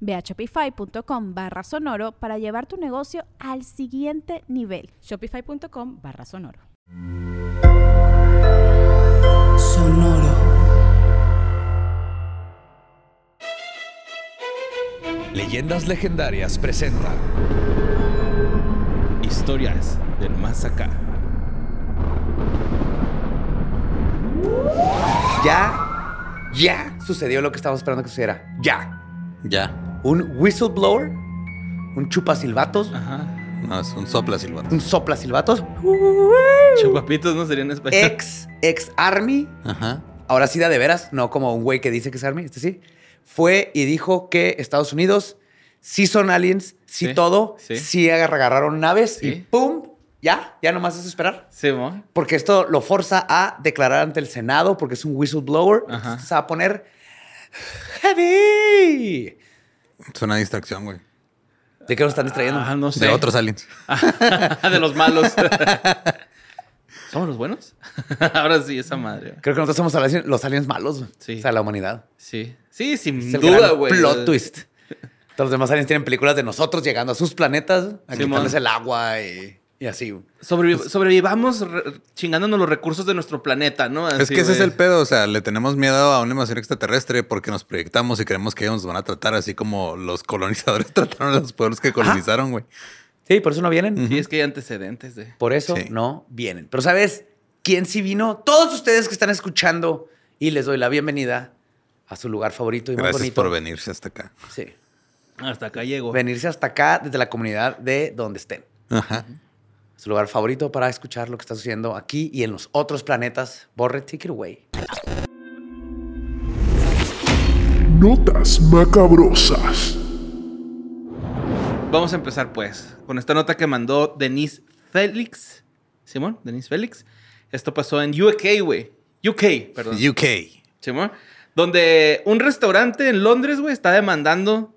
Ve a shopify.com barra sonoro para llevar tu negocio al siguiente nivel. Shopify.com barra sonoro. Sonoro. Leyendas Legendarias presenta Historias del Más Acá. Ya, ya sucedió lo que estábamos esperando que sucediera. Ya. Ya. Un whistleblower, un chupasilbatos, Ajá. No, es un sopla silbato. un soplasilbatos, Chupapitos no serían en español. ex, ex army, Ajá. ahora sí da de veras, no como un güey que dice que es army, este sí, fue y dijo que Estados Unidos sí son aliens, sí, Sí, todo, sí, sí. agar- agarraron naves y Sí. ¡pum! Ya, ya nomás es esperar. Sí, ¿mo? Porque esto lo forza a declarar ante el Senado porque es un whistleblower. Ajá. Entonces se va a poner heavy. Es una distracción, güey. ¿De qué nos están distrayendo? Ah, no sé. De otros aliens. de los malos. ¿Somos los buenos? Ahora sí, esa madre. Creo que nosotros somos los aliens malos. Sí. O sea, la humanidad. Sí. Sí, sin Es el duda, güey. Plot twist. Todos los demás aliens tienen películas de nosotros llegando a sus planetas a Simón. quitarles el agua y, y así. Sobrevi- sobrevivamos re- chingándonos los recursos de nuestro planeta, ¿no? es que ese es el pedo. O sea, le tenemos miedo a una invasión extraterrestre porque nos proyectamos y creemos que ellos nos van a tratar así como los colonizadores trataron a los pueblos que colonizaron, güey. Sí, por eso no vienen. Sí, es que hay antecedentes de... Por eso Sí. no vienen. Pero ¿sabes quién sí vino? Todos ustedes que están escuchando y les doy la bienvenida a su lugar favorito y más Gracias bonito. por venirse hasta acá. Sí. Hasta acá llego. Venirse hasta acá desde la comunidad de donde estén. Ajá. Su lugar favorito para escuchar lo que está sucediendo aquí y en los otros planetas. Borre, take it away. Notas macabrosas. Vamos a empezar, pues, con esta nota que mandó Denise Félix. ¿Simón? Denise Félix. Esto pasó en UK, güey. UK, perdón. UK. Simón. Donde un restaurante en Londres, güey, está demandando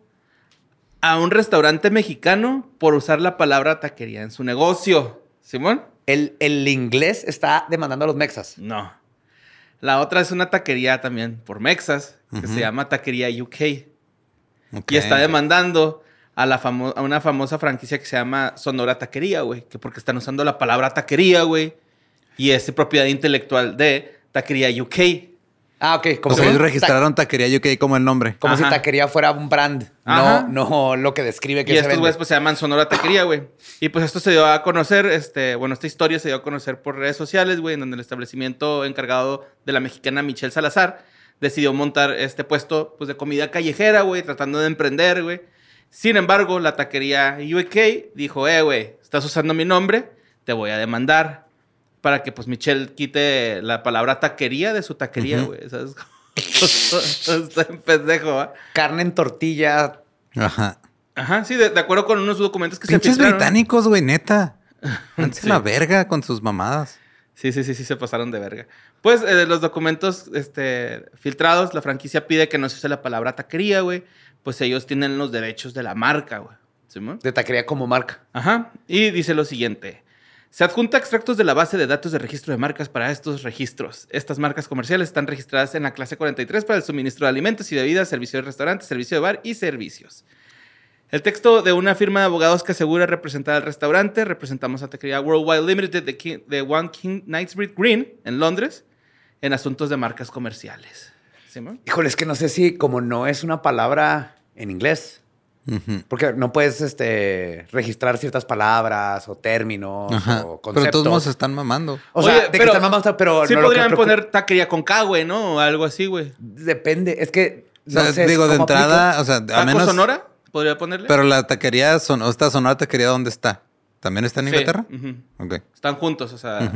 a un restaurante mexicano por usar la palabra taquería en su negocio. ¿Simón? El, el inglés está demandando a los mexas. No. La otra es una taquería también por Mexas, que se llama Taquería UK. Y está demandando a, la famo- a una famosa franquicia que se llama Sonora Taquería, güey. Que porque están usando la palabra taquería, güey. Y es propiedad intelectual de Taquería UK. Ah, ok. Como, O sea, si, ellos registraron taquería UK como el nombre. como si taquería fuera un brand, Ajá. no, no lo que describe que Y se estos güeyes pues se llaman Sonora Taquería, güey. Y pues esto se dio a conocer, este, bueno, esta historia se dio a conocer por redes sociales, güey, en donde el establecimiento encargado de la mexicana Michelle Salazar decidió montar este puesto, pues, de comida callejera, güey, tratando de emprender, güey. Sin embargo, la taquería UK dijo, eh, güey, estás usando mi nombre, te voy a demandar. Para que, pues, Michelle quite la palabra taquería de su taquería, güey. ¿Sabes? Está en pendejo, ¿va? Carne en tortilla. Ajá. Ajá, sí, de, de acuerdo con unos documentos que Pinches se filtraron. británicos, güey, neta. Antes Sí. la verga con sus mamadas. Sí, sí, sí, sí, se pasaron de verga. Pues eh, los documentos este, filtrados, la franquicia pide que no se use la palabra taquería, güey. Pues ellos tienen los derechos de la marca, güey. ¿Simón? De taquería como marca. Ajá. Y dice lo siguiente. Se adjunta extractos de la base de datos de registro de marcas para estos registros. Estas marcas comerciales están registradas en la clase 43 para el suministro de alimentos y bebidas, servicio de restaurante, servicio de bar y servicios. El texto de una firma de abogados que asegura representar al restaurante. Representamos a Taquería Worldwide Limited de, One King Knightsbridge Green en Londres en asuntos de marcas comerciales. ¿Sí? Híjole, es que no sé si como no es una palabra en inglés, Porque no puedes este, registrar ciertas palabras o términos Ajá. o Pero conceptos. de todos modos están mamando. O sea, Oye, de que pero están mamando, pero sí no lo que podrían poner taquería con K, güey, ¿no? O algo así, güey. Depende. Es que. O sea, no sé digo, de entrada, o sea, a ¿Taco menos. Sonora? ¿Podría ponerle? Pero la taquería, son, o esta sonora taquería, ¿dónde está? ¿También está en Sí, Inglaterra? Están juntos, o sea...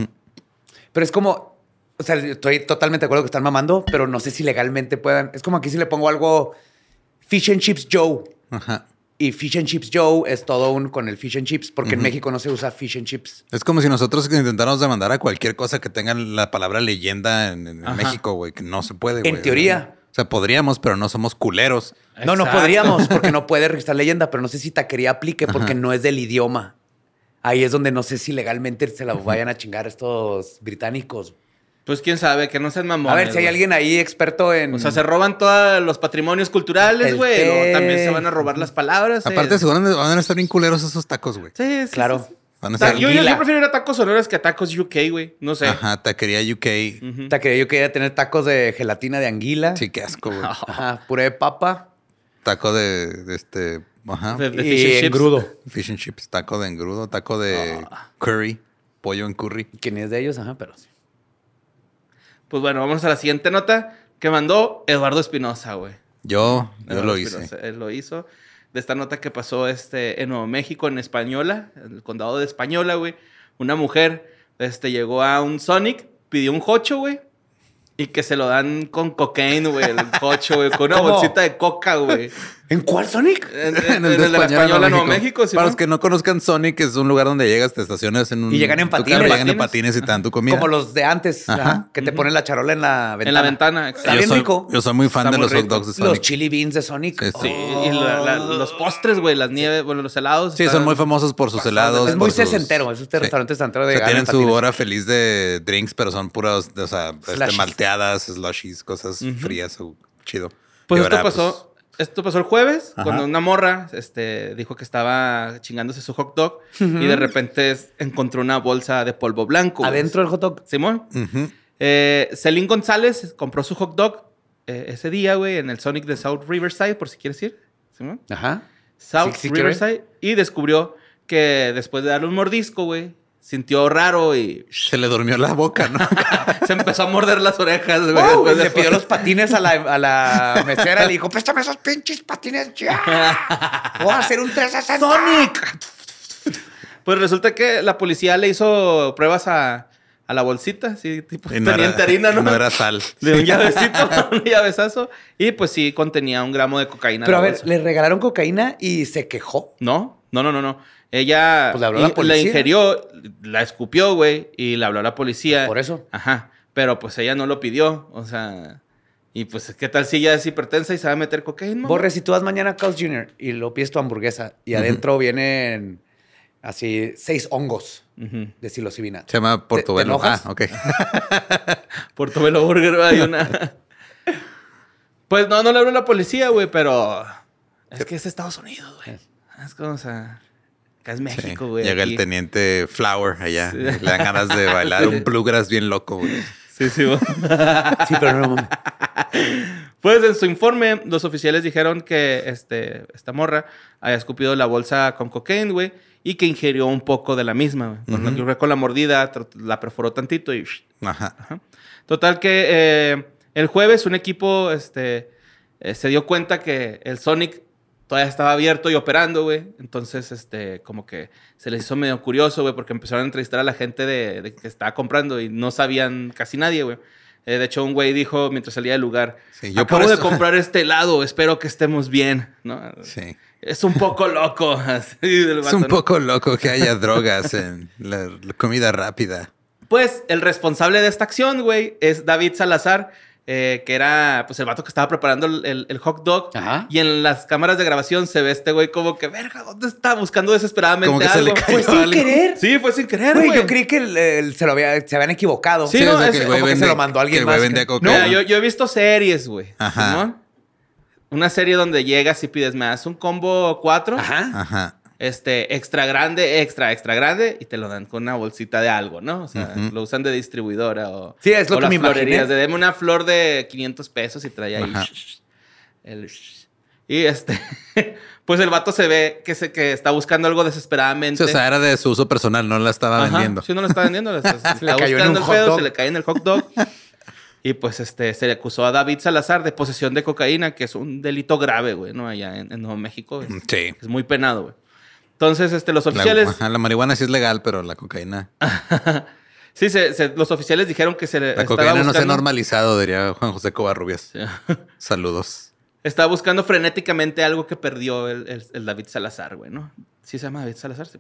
Pero es como. O sea, estoy totalmente de acuerdo que están mamando, pero no sé si legalmente puedan. Es como aquí si le pongo algo. Fish and Chips Joe. Ajá. Y Fish and Chips Joe es todo un con el Fish and Chips, porque en México no se usa Fish and Chips. Es como si nosotros intentáramos demandar a cualquier cosa que tenga la palabra leyenda en. México, güey, que no se puede, güey. En teoría. O sea, podríamos, pero no somos culeros. No, no podríamos, porque no puede registrar leyenda, pero no sé si taquería aplique porque Ajá. no es del idioma. Ahí es donde no sé si legalmente se la vayan a chingar estos británicos. Pues quién sabe, que no sean mamones. a ver, si hay güey. alguien ahí experto en. O sea, se roban todos los patrimonios culturales, güey. O también se van a robar las palabras. eh. Aparte, seguramente van a estar bien culeros esos tacos, güey. Sí, sí, Claro. sí, sí. Van a O sea, estar... yo, yo- yo Anguila. prefiero ir a tacos sonoras que a tacos UK, güey. No sé. Ajá, taquería UK. Taquería yo quería tener tacos de gelatina de anguila. Sí, qué asco, güey. Ajá, puré de papa Taco de, de este... Ajá. De- de y fish and chips. engrudo. Fish and chips, taco de engrudo, taco de Ah. curry, pollo en curry. ¿Quién es de ellos? Ajá, pero sí. Pues bueno, vamos a la siguiente nota que mandó Eduardo Espinosa, güey. Yo, yo Eduardo lo hice. Él lo hizo. De esta nota que pasó este, en Nuevo México, en Española, en el condado de Española, güey. Una mujer este, llegó a un Sonic, pidió un hocho, güey. Y que se lo dan con cocaine, güey, el hocho, güey, con una ¿Cómo? bolsita de coca, güey. ¿En cuál Sonic? En, en- en el de la Española, Nuevo México, Para los que no conozcan Sonic, es un lugar donde llegas, te estacionas en un... Y llegan en tu carro, patines. Llegan en Patines. patines y te dan tu comida. Como los de antes, Ajá. que te ponen la charola en la ventana. En la ventana, Está exacto. bien soy, rico. Yo soy muy fan Está de los hot dogs de Los Sonic. chili beans de Sonic. Sí, sí. Sí, y la- la- los postres, güey, las nieves, bueno, los helados. Sí, están- son muy famosos por sus helados. Es muy sus- sesentero. Es este Sí. restaurante sesentero O de sea, llegar en tienen su patines. hora feliz de drinks, pero son puras, o sea, este, malteadas, slushies, cosas frías o chido. Pues esto pasó, esto pasó el jueves, Ajá. cuando una morra este, dijo que estaba chingándose su hot dog y de repente encontró una bolsa de polvo blanco. Adentro del hot dog. Simón. Eh, Celine González compró su hot dog eh, ese día, güey, en el Sonic de South Riverside, por si quieres ir. Simón. Ajá. South Sí, sí. Riverside. Y descubrió que después de darle un mordisco, güey, sintió raro y Se le durmió la boca, ¿no? se empezó a morder las orejas, güey. Le pidió los patines a la, a la mesera y le dijo, préstame esos pinches patines ya. Voy a hacer un 360. ¡Sonic! Pues resulta que la policía le hizo pruebas a, a la bolsita, así, tipo no era- teniente harina, ¿no? No era sal. De un llavecito, un llavezazo. Y pues sí, contenía un gramo de cocaína. Pero a ver, bolsa. le regalaron cocaína y se quejó. No, no, no, no, no. Ella Pues le habló a la policía. ingirió, la escupió, güey, y le habló a la policía. Por eso. Ajá. Pero pues ella no lo pidió. O sea. Y pues, ¿qué tal si ella es hipertensa y se va a meter cocaína? Borre, si tú vas mañana a Carl's Jr. y lo pides tu hamburguesa y adentro vienen así seis hongos Ujú. de psilocibina. Se llama Portobelo. ¿Te- te ah, ok. Portobelo Burger, güey, hay una. pues no, no le habló a la policía, güey, pero. Es que es Estados Unidos, güey. Es como, o sea. Acá es. México, güey. Llega aquí. el teniente Flower allá. Sí. Le dan ganas de bailar un bluegrass bien loco, güey. Sí, sí, güey. Sí, pero no mames. Pues en su informe, los oficiales dijeron que este, esta morra había escupido la bolsa con cocaine, güey, y que ingirió un poco de la misma, güey. Con, lo que- con la mordida, la perforó tantito y... Ajá. Ajá. Total que eh, el jueves un equipo este, eh, se dio cuenta que el Sonic todavía estaba abierto y operando, güey. Entonces, este, como que se les hizo medio curioso, güey, porque empezaron a entrevistar a la gente de, de que estaba comprando y no sabían casi nadie, güey. Eh, de hecho, un güey dijo mientras salía del lugar, Sí, yo acabo por de comprar este helado, espero que estemos bien, ¿no? Sí. Es un poco loco. así del Es vato, un ¿no? poco loco que haya drogas en la comida rápida. Pues el responsable de esta acción, güey, es David Salazar, eh, que era pues el vato que estaba preparando el, el- el hot dog. Ajá. Y en las cámaras de grabación se ve este güey como que, verga, ¿dónde está? Buscando desesperadamente Como que se le algo. cayó Fue sin algo. querer. Sí, fue sin querer, Güey, güey. yo creí que el- el- se, lo había, se habían equivocado. Sí, Sí, no, o sea, es- que se lo mandó a alguien que el güey más, que-. Mira, yo, yo he visto series, güey. Ajá. Una serie donde llegas y pides más un combo 4, Ajá. Ajá. Este, extra grande, extra, extra grande, y te lo dan con una bolsita de algo, ¿no? O sea, lo usan de distribuidora o. Sí, es lo o que las me florerías, de deme una flor de 500 pesos y trae ahí. El- Y este, pues el vato se ve que, se, que está buscando algo desesperadamente. Sí, o sea, era de su uso personal, no la estaba Ajá, vendiendo. Sí, no lo está vendiendo. se le está cayó en un el hot pedo, dog. se le cae en el hot dog. y pues este, se le acusó a David Salazar de posesión de cocaína, que es un delito grave, güey, ¿no? Allá en, en Nuevo México. Es, Sí. es muy penado, güey. Entonces, este, los La, oficiales. ajá, la marihuana sí es legal, pero la cocaína. sí, se- se- los oficiales dijeron que se le La estaba cocaína no se ha normalizado, diría Juan José Covarrubias. Saludos. Estaba buscando frenéticamente algo que perdió el, el- el David Salazar, güey, ¿no? Sí se llama David Salazar, sí.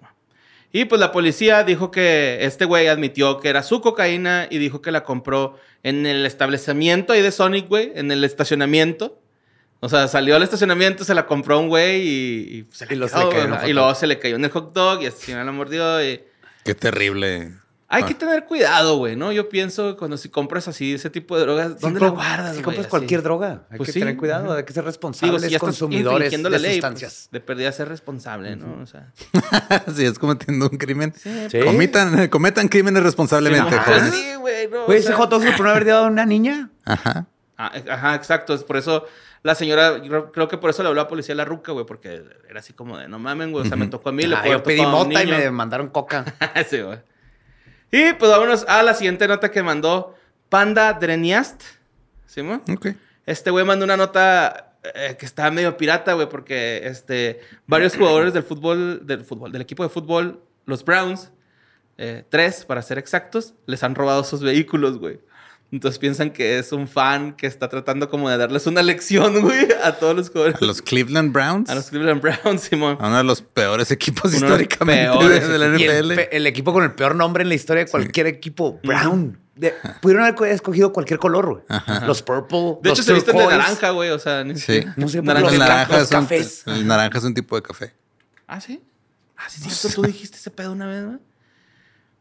Y pues la policía dijo que este güey admitió que era su cocaína y dijo que la compró en el establecimiento ahí de Sonic, güey, en el estacionamiento. O sea, salió al estacionamiento, se la compró un güey y, y se la Y luego se quedó, le cayó en el güey, hot Y luego dog. se le cayó en el hot dog y así la mordió y... Qué terrible. Hay Ah. que tener cuidado, güey, ¿no? Yo pienso que cuando si compras así ese tipo de drogas, ¿dónde Si la guardas, Si güey? compras Así. cualquier droga, hay Pues que sí, tener cuidado, hay que ser responsables si ya estás consumidores de la ley, sustancias. pues, de perdida ser responsable, ¿no? O sea... si es cometiendo un crimen. Sí. Cometan, cometan crímenes responsablemente, sí, güey, no, Güey, ese hot dog se pudo haber dado a una niña. Ajá. Ah, Ajá, exacto. Es por eso la señora, yo creo que por eso le habló a la policía a la ruca, güey, porque era así como de no mamen, güey. O sea, me tocó a mí, le Ah, yo pedí mota y me mandaron coca. Sí, güey. Y pues vámonos a la siguiente nota que mandó Panda Dreniast. ¿Sí, mo? Ok. Este güey mandó una nota eh, que está medio pirata, güey, porque este, varios jugadores del fútbol, del fútbol, del equipo de fútbol, los Browns, eh, tres para ser exactos, les han robado sus vehículos, güey. Entonces piensan que es un fan que está tratando como de darles una lección, güey, a todos los jugadores. A los Cleveland Browns. A los Cleveland Browns, Simón. A uno de los peores equipos Uno de los históricamente peores de la Y el, NFL. el equipo con el peor nombre en la historia de cualquier equipo, Brown. De- pudieron haber co- escogido cualquier color, güey. Los purple, De los hecho, se visten de naranja, güey. O sea, ni Sí. No sé, naranja. los naranja los es un, cafés. el naranja es un tipo de café. Ah, sí. Ah, sí, cierto. Tú dijiste ese pedo una vez, ¿no?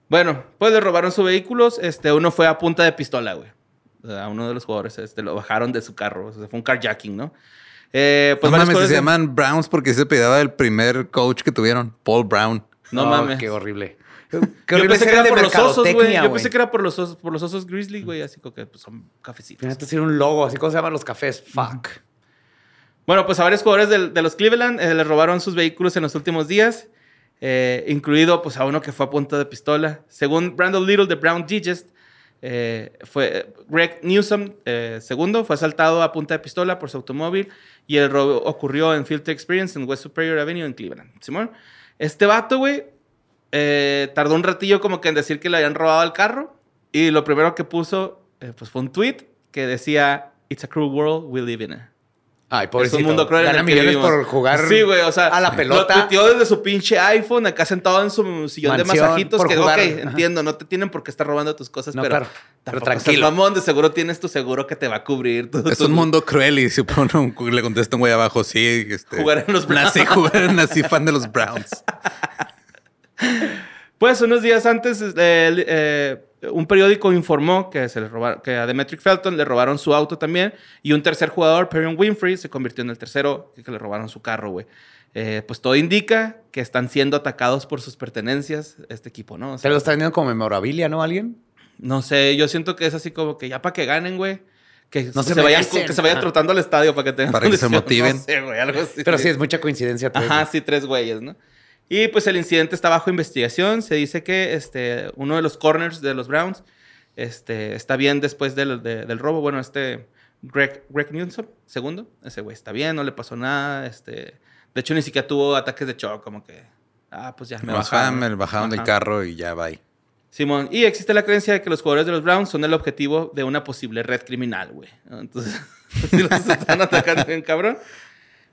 Bueno, pues le robaron sus vehículos. Este, uno fue a punta de pistola, güey. O sea, a uno de los jugadores este, lo bajaron de su carro. O sea, fue un carjacking, ¿no? Eh, pues no mames, se de- llaman Browns porque se pedaba el primer coach que tuvieron, Paul Brown. No Oh, mames. Qué horrible. Yo Qué horrible pensé que era de por los osos, güey. Yo pensé que era por los osos, por los osos grizzly, güey. Así como que pues, son cafecitos. Fíjate decir un logo, así como se llaman los cafés. Fuck. Bueno, pues a varios jugadores de, los Cleveland eh, les robaron sus vehículos en los últimos días, eh, incluido pues a uno que fue a punta de pistola. Según Brandon Little de Brown Digest, eh, fue eh, Greg Newsom, segundo, fue asaltado a punta de pistola por su automóvil y el robo ocurrió en Filter Experience en West Superior Avenue en Cleveland. Simón, este vato, güey, tardó un ratillo como que en decir que le habían robado el carro y lo primero que puso pues fue un tweet que decía It's a cruel world we live in. Ay, Es pobrecito. un mundo cruel en Gana el que millones por jugar Sí, güey, o sea, a la pelota. Lo tuiteó desde su pinche iPhone, acá sentado en su sillón de masajitos. por Que, jugar. ok, Ajá. entiendo, no te tienen por qué estar robando tus cosas, No, pero, claro, pero tranquilo. mamón, de seguro tienes tu seguro que te va a cubrir. todo Es un mundo cruel y pone un- le contesta un güey abajo, sí. Este, Jugar en los Browns. Nací, jugar, nací fan de los Browns. Pues unos días antes, eh, el- eh, un periódico informó que, se le robaron, que a Demetric Felton le robaron su auto también y un tercer jugador, Perion Winfrey, se convirtió en el tercero que le robaron su carro, güey. Eh, pues todo indica que están siendo atacados por sus pertenencias este equipo, ¿no? O Se sea, lo está vendiendo como memorabilia, ¿no? ¿Alguien? No sé, yo siento que es así como que ya para que ganen, güey. Que, No se, se vayan, que se vayan trotando al estadio para que tengan Para que se motiven. No sé, güey, algo así. Pero sí, es mucha coincidencia. todo Ajá, eso. sí, tres güeyes, ¿no? Y pues el incidente está bajo investigación. Se dice que este, uno de los corners de los Browns este, está bien después del, de- del robo. Bueno, este Greg, Greg Newsom, segundo, ese güey está bien, no le pasó nada. Este, de hecho, ni siquiera tuvo ataques de shock, como que, ah, pues ya me bajaron. me bajaron del carro y ya va. Simón, y existe la creencia de que los jugadores de los Browns son el objetivo de una posible red criminal, güey. Entonces, si los están atacando bien, cabrón.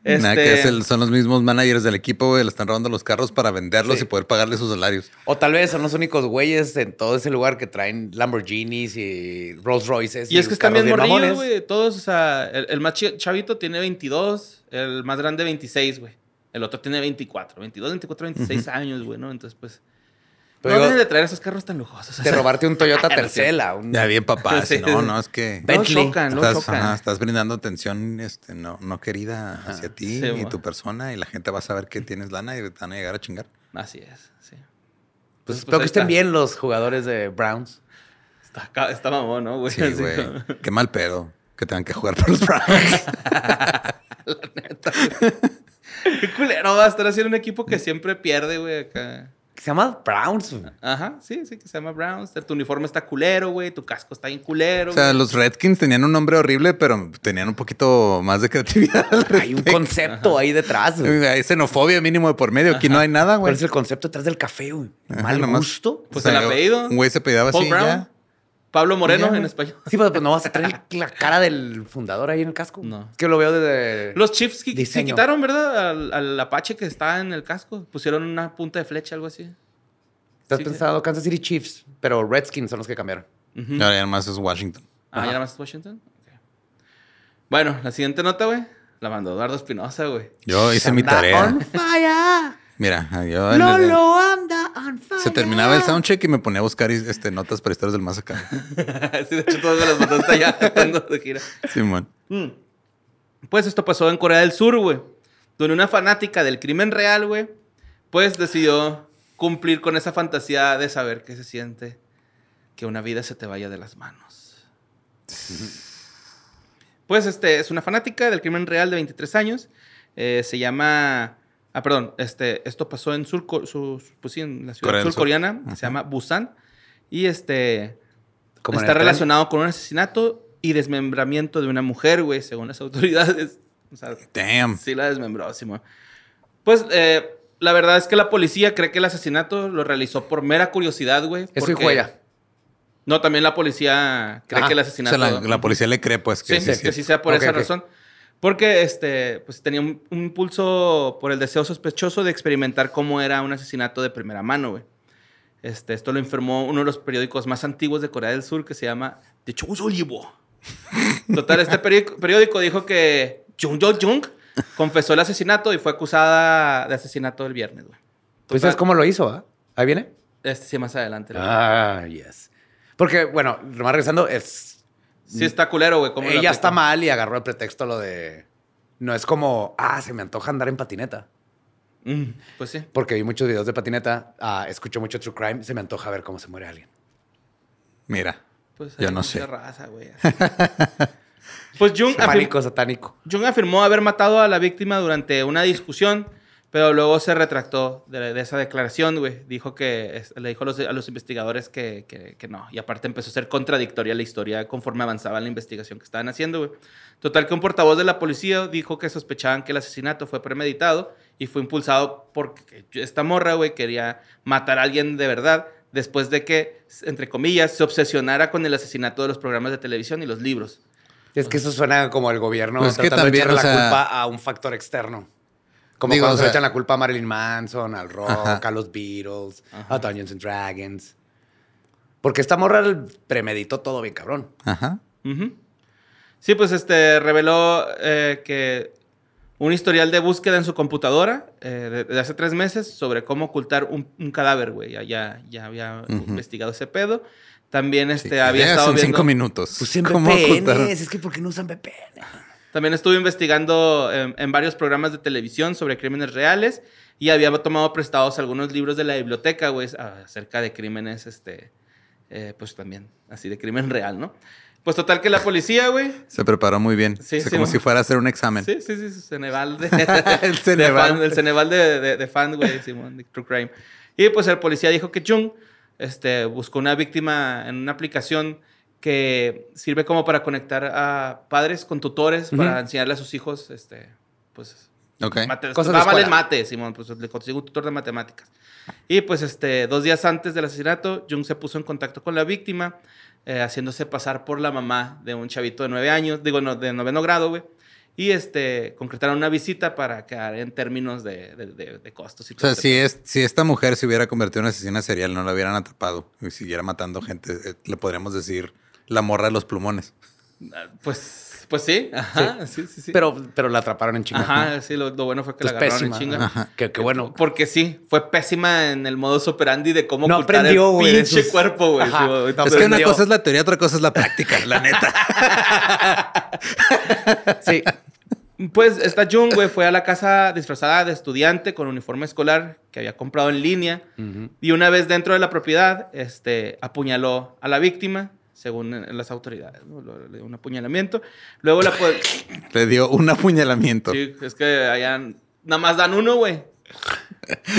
Nada, Este, que es el- son los mismos managers del equipo, güey. Le están robando los carros para venderlos Sí. y poder pagarle sus salarios. O tal vez son los únicos güeyes en todo ese lugar que traen Lamborghinis y Rolls Royces. Y es que están bien morrillos, güey. Todos, o sea, el, el más chavito tiene 22, el más grande 26, güey. El otro tiene 24, 22, 24, 26 años, güey, ¿no? Entonces, pues, Pero no digo, deben de traer esos carros tan lujosos. de robarte un Toyota Tercela. Un... Ya bien, papá. Sí. Si no, no, es que Bentley. chocan, luego estás, chocan. ajá, estás brindando atención este, no, no querida hacia ti Sí, y tu persona y la gente va a saber que tienes lana y te van a llegar a chingar. Así es, sí. Pues Entonces, espero que estén está. bien los jugadores de Browns. Está, está mamón, ¿no, güey? Sí, Así güey. como- Qué mal pedo que tengan que jugar por los Browns. Qué culero va a estar haciendo un equipo que siempre pierde, güey, acá. Se llama Browns. güey. Ajá, sí, sí, que se llama Browns. Tu uniforme está culero, güey. Tu casco está bien culero. O sea, güey. los Redskins tenían un nombre horrible, pero tenían un poquito más de creatividad. al Hay un concepto ahí detrás. güey. Hay xenofobia mínimo de por medio. Aquí no hay nada, ¿Cuál güey. es el concepto detrás del café, güey? Mal gusto. Pues el apellido. Un güey se pedaba así Brown. ya. Pablo Moreno Ya. en español. Sí, pero pues no vas a traer la cara del fundador ahí en el casco. No. Es que lo veo desde... Los Chiefs qui- sí Diseño. quitaron, ¿verdad? Al, al Apache que está en el casco. Pusieron una punta de flecha, algo así. Estás sí, pensando Kansas City Chiefs, pero Redskins son los que cambiaron. Ahora ya más es Washington. Ah. ¿ya era más Washington? Ok. Bueno, la siguiente nota, güey. La mandó Eduardo Espinosa, güey. Yo hice mi tarea. on fire. Mira, yo Lolo anda on fire. se terminaba el soundcheck y me ponía a buscar este, notas para historias del más acá. sí, de hecho, todas las hasta allá, estando de gira. Simón. Mm. Pues esto pasó en Corea del Sur, güey. Donde una fanática del crimen real, güey, pues decidió cumplir con esa fantasía de saber qué se siente que una vida se te vaya de las manos. Pues este es una fanática del crimen real de 23 años. Eh, se llama. Ah, perdón. Este, esto pasó en sur, su, pues sí, en la ciudad Corea del Sur. surcoreana. Se llama Busan. Y este. Como está tren. relacionado con un asesinato y desmembramiento de una mujer, güey, según las autoridades. O sea, Damn. sí la desmembró, Simón. Pues eh, la verdad es que la policía cree que el asesinato lo realizó por mera curiosidad, güey. Eso porque- y huella. No, también la policía cree Ah, que el O asesinato... sea, la, la policía le cree, pues, que Sí, sí, que sí. sí sea por esa razón. Porque este, pues, tenía un, un impulso por el deseo sospechoso de experimentar cómo era un asesinato de primera mano, güey. Este, esto lo informó uno de los periódicos más antiguos de Corea del Sur que se llama The Chosollibo. Total, este periódico, periódico dijo que Jung Jo Jung confesó el asesinato y fue acusada de asesinato el viernes, güey. Pues es cómo lo hizo, ¿ah? Ahí viene. Este sí, más adelante. Ah, yes. Porque, bueno, más regresando, es. Sí está culero, güey. cómo Ella está mal y agarró de pretexto lo de. No es como, ah, se me antoja andar en patineta. Mm, pues sí. Porque vi muchos videos de patineta, ah, escucho mucho true crime, se me antoja ver cómo se muere alguien. Mira, Pues Yo no sé. raza, güey. pues Jung, Pánico satánico. Jung afirmó haber matado a la víctima durante una discusión, pero luego se retractó de, de esa declaración, güey. Dijo que es- le dijo a los, a los investigadores que, que- que no. Y aparte empezó a ser contradictoria la historia conforme avanzaba la investigación que estaban haciendo, güey. Total que un portavoz de la policía dijo que sospechaban que el asesinato fue premeditado y fue impulsado porque esta morra, güey, quería matar a alguien de verdad después de que, entre comillas, se obsesionara con el asesinato de los programas de televisión y los libros. Es que eso suena como el gobierno Pues es que tratando también, de echarle o la sea- culpa a un factor externo. Como Digo, cuando o se le sea- echan la culpa a Marilyn Manson, al rock, Ajá. a los Beatles, Ajá. a Dungeons and Dragons. Porque esta morra premeditó todo bien cabrón. Ajá. Sí, pues este reveló eh, que un historial de búsqueda en su computadora eh, de, de hace tres meses sobre cómo ocultar un, un cadáver, güey. Ya, ya, ya había investigado ese pedo. También este, Sí, había estado viendo... cinco minutos. Usen ¿Cómo ocultaron? VPNs. Es que ¿por qué no usan VPN? También estuvo investigando en, en varios programas de televisión sobre crímenes reales y había tomado prestados algunos libros de la biblioteca, güey, acerca de crímenes, este, eh, pues también, así de crimen real, ¿no? Pues total que la policía, güey, Se preparó muy bien. Sí, O sea, sí, como mo- si fuera a hacer un examen. Sí, sí, sí, Ceneval de, El de Ceneval. fan, el Ceneval de, de, de fan, güey, Simón, de True Crime. Y pues el policía dijo que Jung este, buscó una víctima en una aplicación que sirve como para conectar a padres con tutores para enseñarle a sus hijos, este, pues, Ok. mate- Cosas de va a valer escuela. mate, Simón, pues le consiguió un tutor de matemáticas. Y pues este, dos días antes del asesinato, Jung se puso en contacto con la víctima, eh, haciéndose pasar por la mamá de un chavito de nueve años, digo, no, de noveno grado, güey. Y este, concretaron una visita para quedar en términos de, de- de- de costos y O sea, si, es, si esta mujer se hubiera convertido en asesina serial, no la hubieran atrapado y siguiera matando gente, eh, le podríamos decir la morra de los plumones. Pues, pues sí, ajá, sí, sí, sí. Pero, pero la atraparon en chinga. Ajá, sí, lo, lo bueno fue que la agarraron en chinga. Ajá. Qué, qué bueno. Porque sí, fue pésima en el modus operandi de cómo No ocultar aprendió, el pinche cuerpo, güey. No es que una cosa es la teoría, otra cosa es la práctica, la neta. Sí. Pues esta Jung, güey, fue a la casa disfrazada de estudiante con uniforme escolar que había comprado en línea. Y una vez dentro de la propiedad, este, apuñaló a la víctima. Según las autoridades. ¿no? Le dio un apuñalamiento. Luego la... Le dio un apuñalamiento. Sí, es que allá nada más dan uno, güey.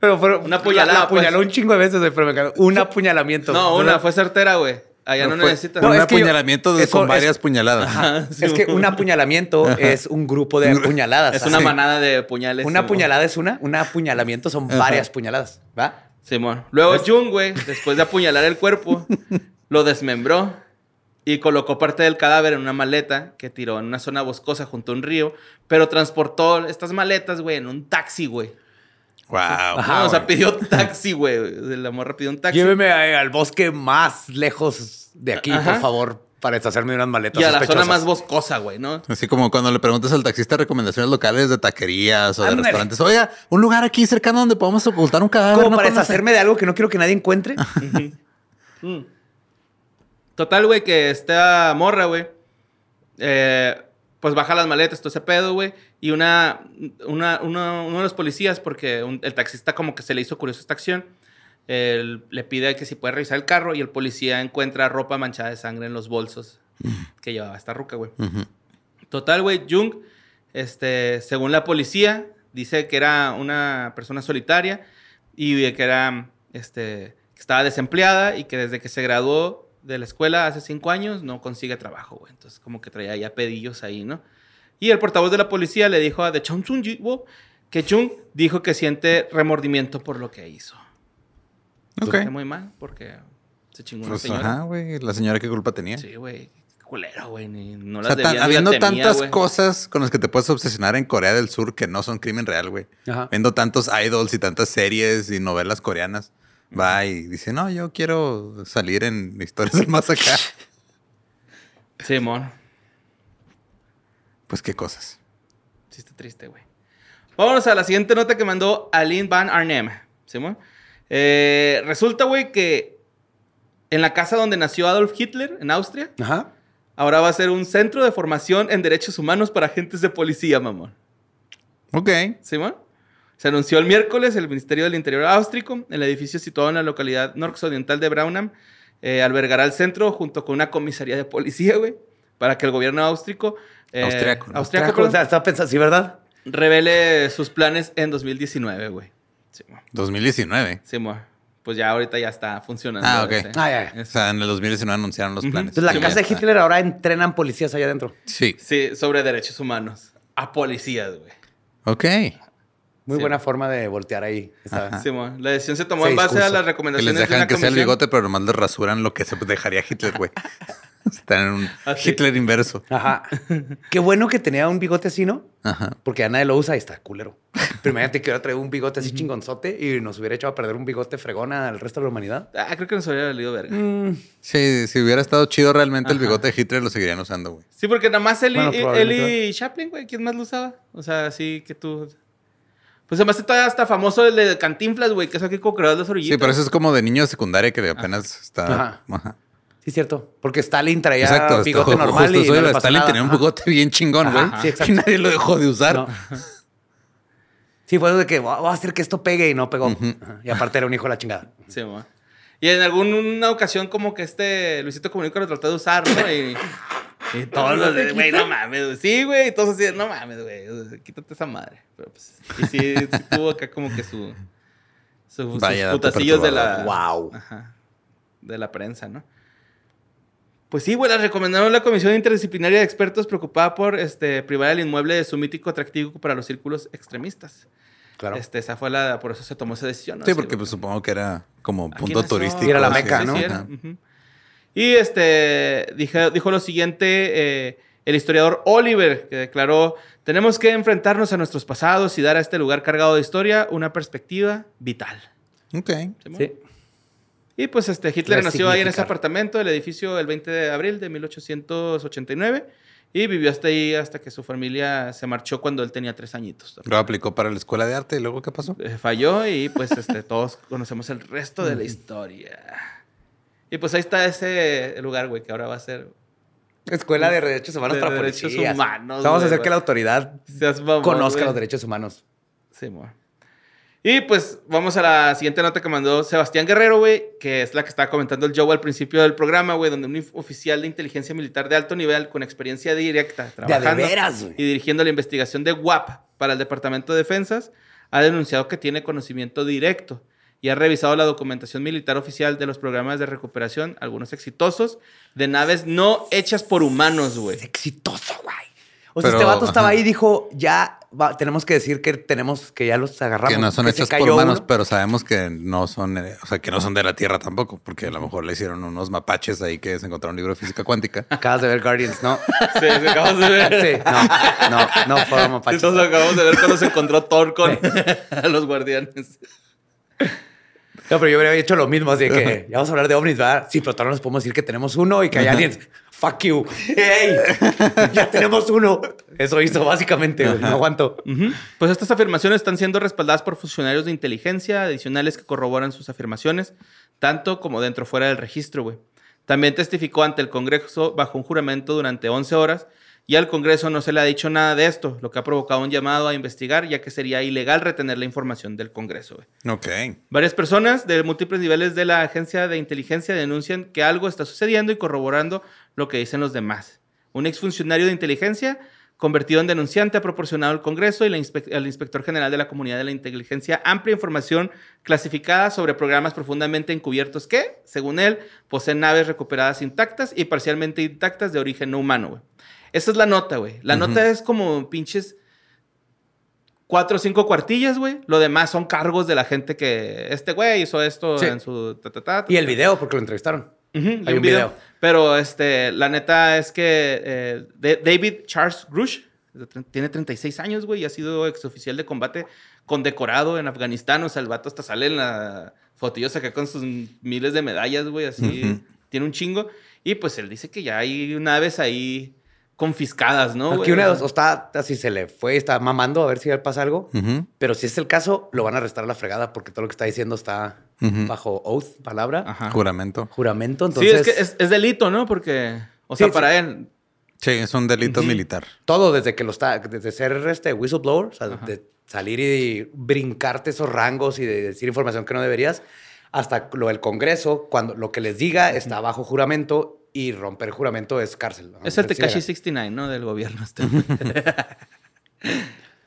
Pero fue Una apuñalada, La, apuñaló pues. un chingo de veces, güey, pero me. Un apuñalamiento. No, una fue certera, güey. Allá no, fue necesitas. No, un yo- apuñalamiento de- eso con es- varias puñaladas. Ajá, sí, Es que un apuñalamiento es un grupo de apuñaladas. Es una Sí. manada de puñales. Una Simón. puñalada es una, un apuñalamiento son varias puñaladas, ¿va? Simón. Luego Jung, güey, después de apuñalar el cuerpo, lo desmembró y colocó parte del cadáver en una maleta que tiró en una zona boscosa junto a un río, pero transportó estas maletas, güey, en un taxi, güey. Wow. Ajá, o sea, pidió taxi, güey. La morra pidió un taxi. Lléveme a- al bosque más lejos de aquí, Ajá. por favor, para deshacerme de unas maletas y a la zona más boscosa, güey, ¿no? Así como cuando le preguntas al taxista recomendaciones locales de taquerías o de Ándale. restaurantes. Oiga, un lugar aquí cercano donde podamos ocultar un cadáver. Como ¿no para conoce?" deshacerme de algo que no quiero que nadie encuentre. Mm. Total, güey, que esta morra, güey, eh, pues baja las maletas, todo ese pedo, güey. Y una, una, una- uno de los policías, porque un- el taxista como que se le hizo curioso esta acción, él le pide que si puede revisar el carro y el policía encuentra ropa manchada de sangre en los bolsos que llevaba esta ruca, güey. Ujú. Total, güey, Jung, este, según la policía, dice que era una persona solitaria y que era, este, que estaba desempleada y que desde que se graduó de la escuela hace cinco años no consigue trabajo, güey. Entonces, como que traía ya pedillos ahí, ¿no? Y el portavoz de la policía le dijo a The Chung Jiwo que Jung dijo que siente remordimiento por lo que hizo. Ok. Está muy mal porque se chingó una Pues, señora. ajá, güey. La señora qué culpa tenía. Sí, güey. Culero, güey. No O las sea, tan- debía, la habiendo temía, tantas güey. cosas con las que te puedes obsesionar en Corea del Sur que no son crimen real, güey. Ajá. Viendo tantos idols y tantas series y novelas coreanas. Va y dice, no, yo quiero salir en historias del más acá. Simón. Pues qué cosas. Sí, está triste, güey. Vámonos a la siguiente nota que mandó Aline Van Arnhem. ¿Simón? Eh, resulta, güey, que en la casa donde nació Adolf Hitler, en Austria, Ajá. ahora va a ser un centro de formación en derechos humanos para agentes de policía, mamón. Ok. ¿Simón? Se anunció el miércoles el Ministerio del Interior austrico. El edificio situado en la localidad noroccidental de Braunam eh, albergará el centro junto con una comisaría de policía, güey, para que el gobierno austrico... eh, Austriaco, o sea, estaba pensando, sí, ¿verdad? revele sus planes en 2019, güey. Simón. 2019. Simón. Pues ya ahorita ya está funcionando. Ah, ok. ese. Ah, ya, ya. O sea, en el 2019 anunciaron los planes. Entonces, la Sí, casa de. Hitler ahora entrenan policías allá adentro. Sí. Sí, sobre derechos humanos. A policías, güey. Ok. Muy Sí. buena forma de voltear ahí. La decisión se tomó Se en base discurso. a las Que les recomendaciones de dejan una que sea el bigote, pero nomás les rasuran lo que se dejaría Hitler, güey. Están en un. Hitler inverso. Ajá. Qué bueno que tenía un bigote así, ¿no? Ajá. Porque ya nadie lo usa y está culero. Pero imagínate que hubiera traído un bigote así chingonzote y nos hubiera echado a perder un bigote fregona al resto de la humanidad. Ah, creo que nos habría valido verga. Mm, Sí, si hubiera estado chido realmente el bigote de Hitler, lo seguirían usando, güey. Sí, porque nada más Bueno, Eli probablemente. Chaplin, güey. ¿Quién más lo usaba? O sea, así que tú... Pues además todavía hasta famoso el de Cantinflas, güey, que es aquí como creador de las orillitas. Sí, pero eso es como de niño de secundaria que apenas está. Ajá. Ajá. sí, cierto. Porque Stalin traía Exacto. bigote ju- normal justo y eso no Stalin nada. tenía un Ajá. bigote bien chingón, güey. Sí, exacto. y nadie lo dejó de usar. No. Sí, fue de que voy a hacer que esto pegue y no pegó. Y aparte era un hijo de la chingada. Sí, mo. Y en alguna ocasión como que este Luisito Comunica lo trató de usar, ¿no? Y, y todos los de, güey, no mames, güey. Sí, güey. Y todos así, de, no mames, güey. o sea, Quítate esa madre. Pero pues, y sí, sí tuvo acá como que su... su Vaya sus putacillos de la... Wow. Ajá. De la prensa, ¿no? Pues sí, güey, las recomendaron la Comisión Interdisciplinaria de Expertos preocupada por este, privar el inmueble de su mítico atractivo para los círculos extremistas. Claro. Este, esa fue la... Por eso se tomó esa decisión, ¿no? Sí, porque pues, supongo que era como punto turístico. Y era la sí, meca, sí, ¿no? sí, era. Ujú. Y este dije- dijo lo siguiente eh, el historiador Oliver, que declaró: Tenemos que enfrentarnos a nuestros pasados y dar a este lugar cargado de historia una perspectiva vital. Ok. Sí. Y pues este Hitler nació ahí en ese apartamento, el edificio, el 20 de abril de 1889. Y vivió hasta ahí hasta que su familia se marchó cuando él tenía tres añitos. Luego aplicó para la escuela de arte y luego ¿qué pasó? Eh, falló y pues este, todos conocemos el resto de la historia. Y pues ahí está ese lugar, güey, que ahora va a ser... Escuela de Derechos Humanos De para derechos policías. humanos, Vamos a hacer que la autoridad mamón, conozca los derechos humanos. Sí, mo. Y pues vamos a la siguiente nota que mandó Sebastián Guerrero, güey, que es la que estaba comentando el Joe al principio del programa, güey, donde un oficial de inteligencia militar de alto nivel con experiencia directa trabajando veras, güey. y dirigiendo la investigación de WAP para el Departamento de Defensas ha denunciado que tiene conocimiento directo y ha revisado la documentación militar oficial de los programas de recuperación, algunos exitosos, de naves no hechas por humanos, güey. Es exitoso, güey. O sea, Pero, este vato estaba ajá. ahí y dijo, ya va- tenemos que decir que tenemos que ya los agarramos. Que no son hechas por humanos, uno. pero sabemos que no son, eh, o sea, que no son de la Tierra tampoco, porque a lo mejor le hicieron unos mapaches ahí que se encontraron un libro de física cuántica. Acabas de ver Guardians, ¿no? Sí, sí, acabamos de ver. Sí, no, no, no fueron mapaches. Entonces acabamos de ver cuando se encontró Thor con a los guardianes. No, pero yo habría hecho lo mismo, así que ya vamos a hablar de ovnis, ¿verdad? Sí, pero todavía no nos podemos decir que tenemos uno y que hay aliens. Fuck you. ¡Ey! Ya tenemos uno. Eso hizo básicamente, güey. No aguanto. Ujú. Pues estas afirmaciones están siendo respaldadas por funcionarios de inteligencia adicionales que corroboran sus afirmaciones, tanto como dentro o fuera del registro, güey. También testificó ante el Congreso bajo un juramento durante 11 horas y al Congreso no se le ha dicho nada de esto, lo que ha provocado un llamado a investigar, ya que sería ilegal retener la información del Congreso, güey. Ok. Varias personas de múltiples niveles de la agencia de inteligencia denuncian que algo está sucediendo y corroborando lo que dicen los demás. Un exfuncionario de inteligencia convertido en denunciante ha proporcionado al Congreso y la inspe- al inspector general de la comunidad de la inteligencia amplia información clasificada sobre programas profundamente encubiertos que, según él, poseen naves recuperadas intactas y parcialmente intactas de origen no humano. güey. Esa es la nota, güey. La nota es como pinches cuatro o cinco cuartillas, güey. Lo demás son cargos de la gente que este güey hizo esto Sí. en su ta, ta, ta. Y el video, porque lo entrevistaron. Hay un video. video. Pero este, la neta es que eh, David Charles Grush tiene 36 años, güey, y ha sido exoficial de combate condecorado en Afganistán. O sea, el vato hasta sale en la fotillos acá con sus miles de medallas, güey, así. Tiene un chingo. Y pues él dice que ya hay naves ahí confiscadas, ¿no? Aquí una de O dos, sea, o está así se le fue, está mamando a ver si le pasa algo. Pero si es el caso, lo van a arrestar a la fregada porque todo lo que está diciendo está bajo oath, palabra, Ajá. Juramento. juramento. Sí, Entonces, es que es, es delito, ¿no? Porque, o sea, Sí, para sí. él, Sí, es un delito militar. todo desde que lo está, desde ser este whistleblower, o sea, de salir y brincarte esos rangos y de decir información que no deberías, hasta lo del Congreso, cuando lo que les diga está bajo juramento y romper juramento es cárcel. ¿no? Es el Sí, Tekashi legal. 69, ¿no? Del gobierno. Este.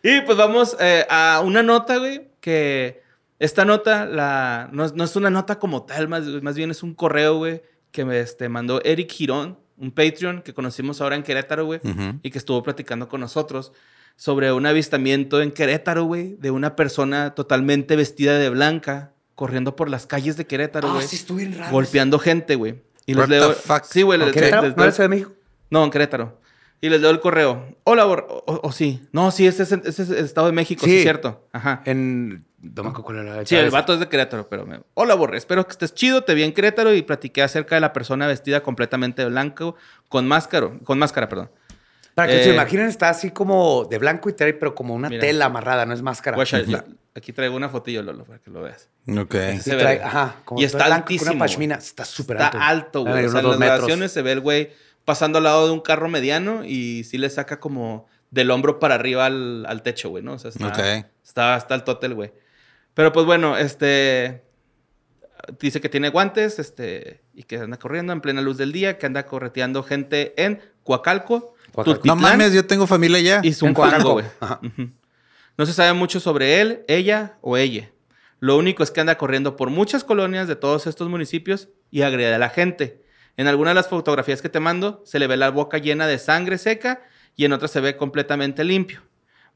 y pues vamos eh, a una nota, güey, que esta nota la, no, es- no es una nota como tal, más, más bien es un correo, güey, que me este, mandó Eric Girón, un Patreon que conocimos ahora en Querétaro, güey, Ujú. y que estuvo platicando con nosotros sobre un avistamiento en Querétaro, güey, de una persona totalmente vestida de blanca corriendo por las calles de Querétaro, Ah, güey. sí, bien raro. golpeando gente, güey. Y les leo. Sí, güey. ¿En les- Querétaro? les- ¿No de México? no, en Querétaro. Y les leo el correo. Hola, bor- o, o sí. No, sí, ese es, ese es el Estado de México, sí, Sí. es cierto. Ajá. En... Sí, el vato es de Querétaro, pero me... Hola, Borre. Espero que estés chido. Te vi en Querétaro y platiqué acerca de la persona vestida completamente de blanco con máscara, con máscara, perdón. Para que Eh, se imaginen, está así como de blanco y trae, pero como una Mira. tela amarrada, no es máscara. Aquí traigo una fotillo, Lolo, para que lo veas. Ok. Se ve. trae- ajá, como Y está blanco altísimo, Una pashmina. Está súper Está alto. alto, güey. O sea, en las grabaciones se ve el güey pasando al lado de un carro mediano y sí le saca como del hombro para arriba al, al techo, güey, ¿no? O sea, está, Ok. está, está el totel, güey. Pero pues bueno, este... Dice que tiene guantes, este... Y que anda corriendo en plena luz del día, que anda correteando gente en Coacalco, Coacalco. No mames, yo tengo familia ya. y Zumpango, güey. Ajá. No se sabe mucho sobre él, ella o ella. Lo único es que anda corriendo por muchas colonias de todos estos municipios y agrede a la gente. En algunas de las fotografías que te mando se le ve la boca llena de sangre seca y en otras se ve completamente limpio.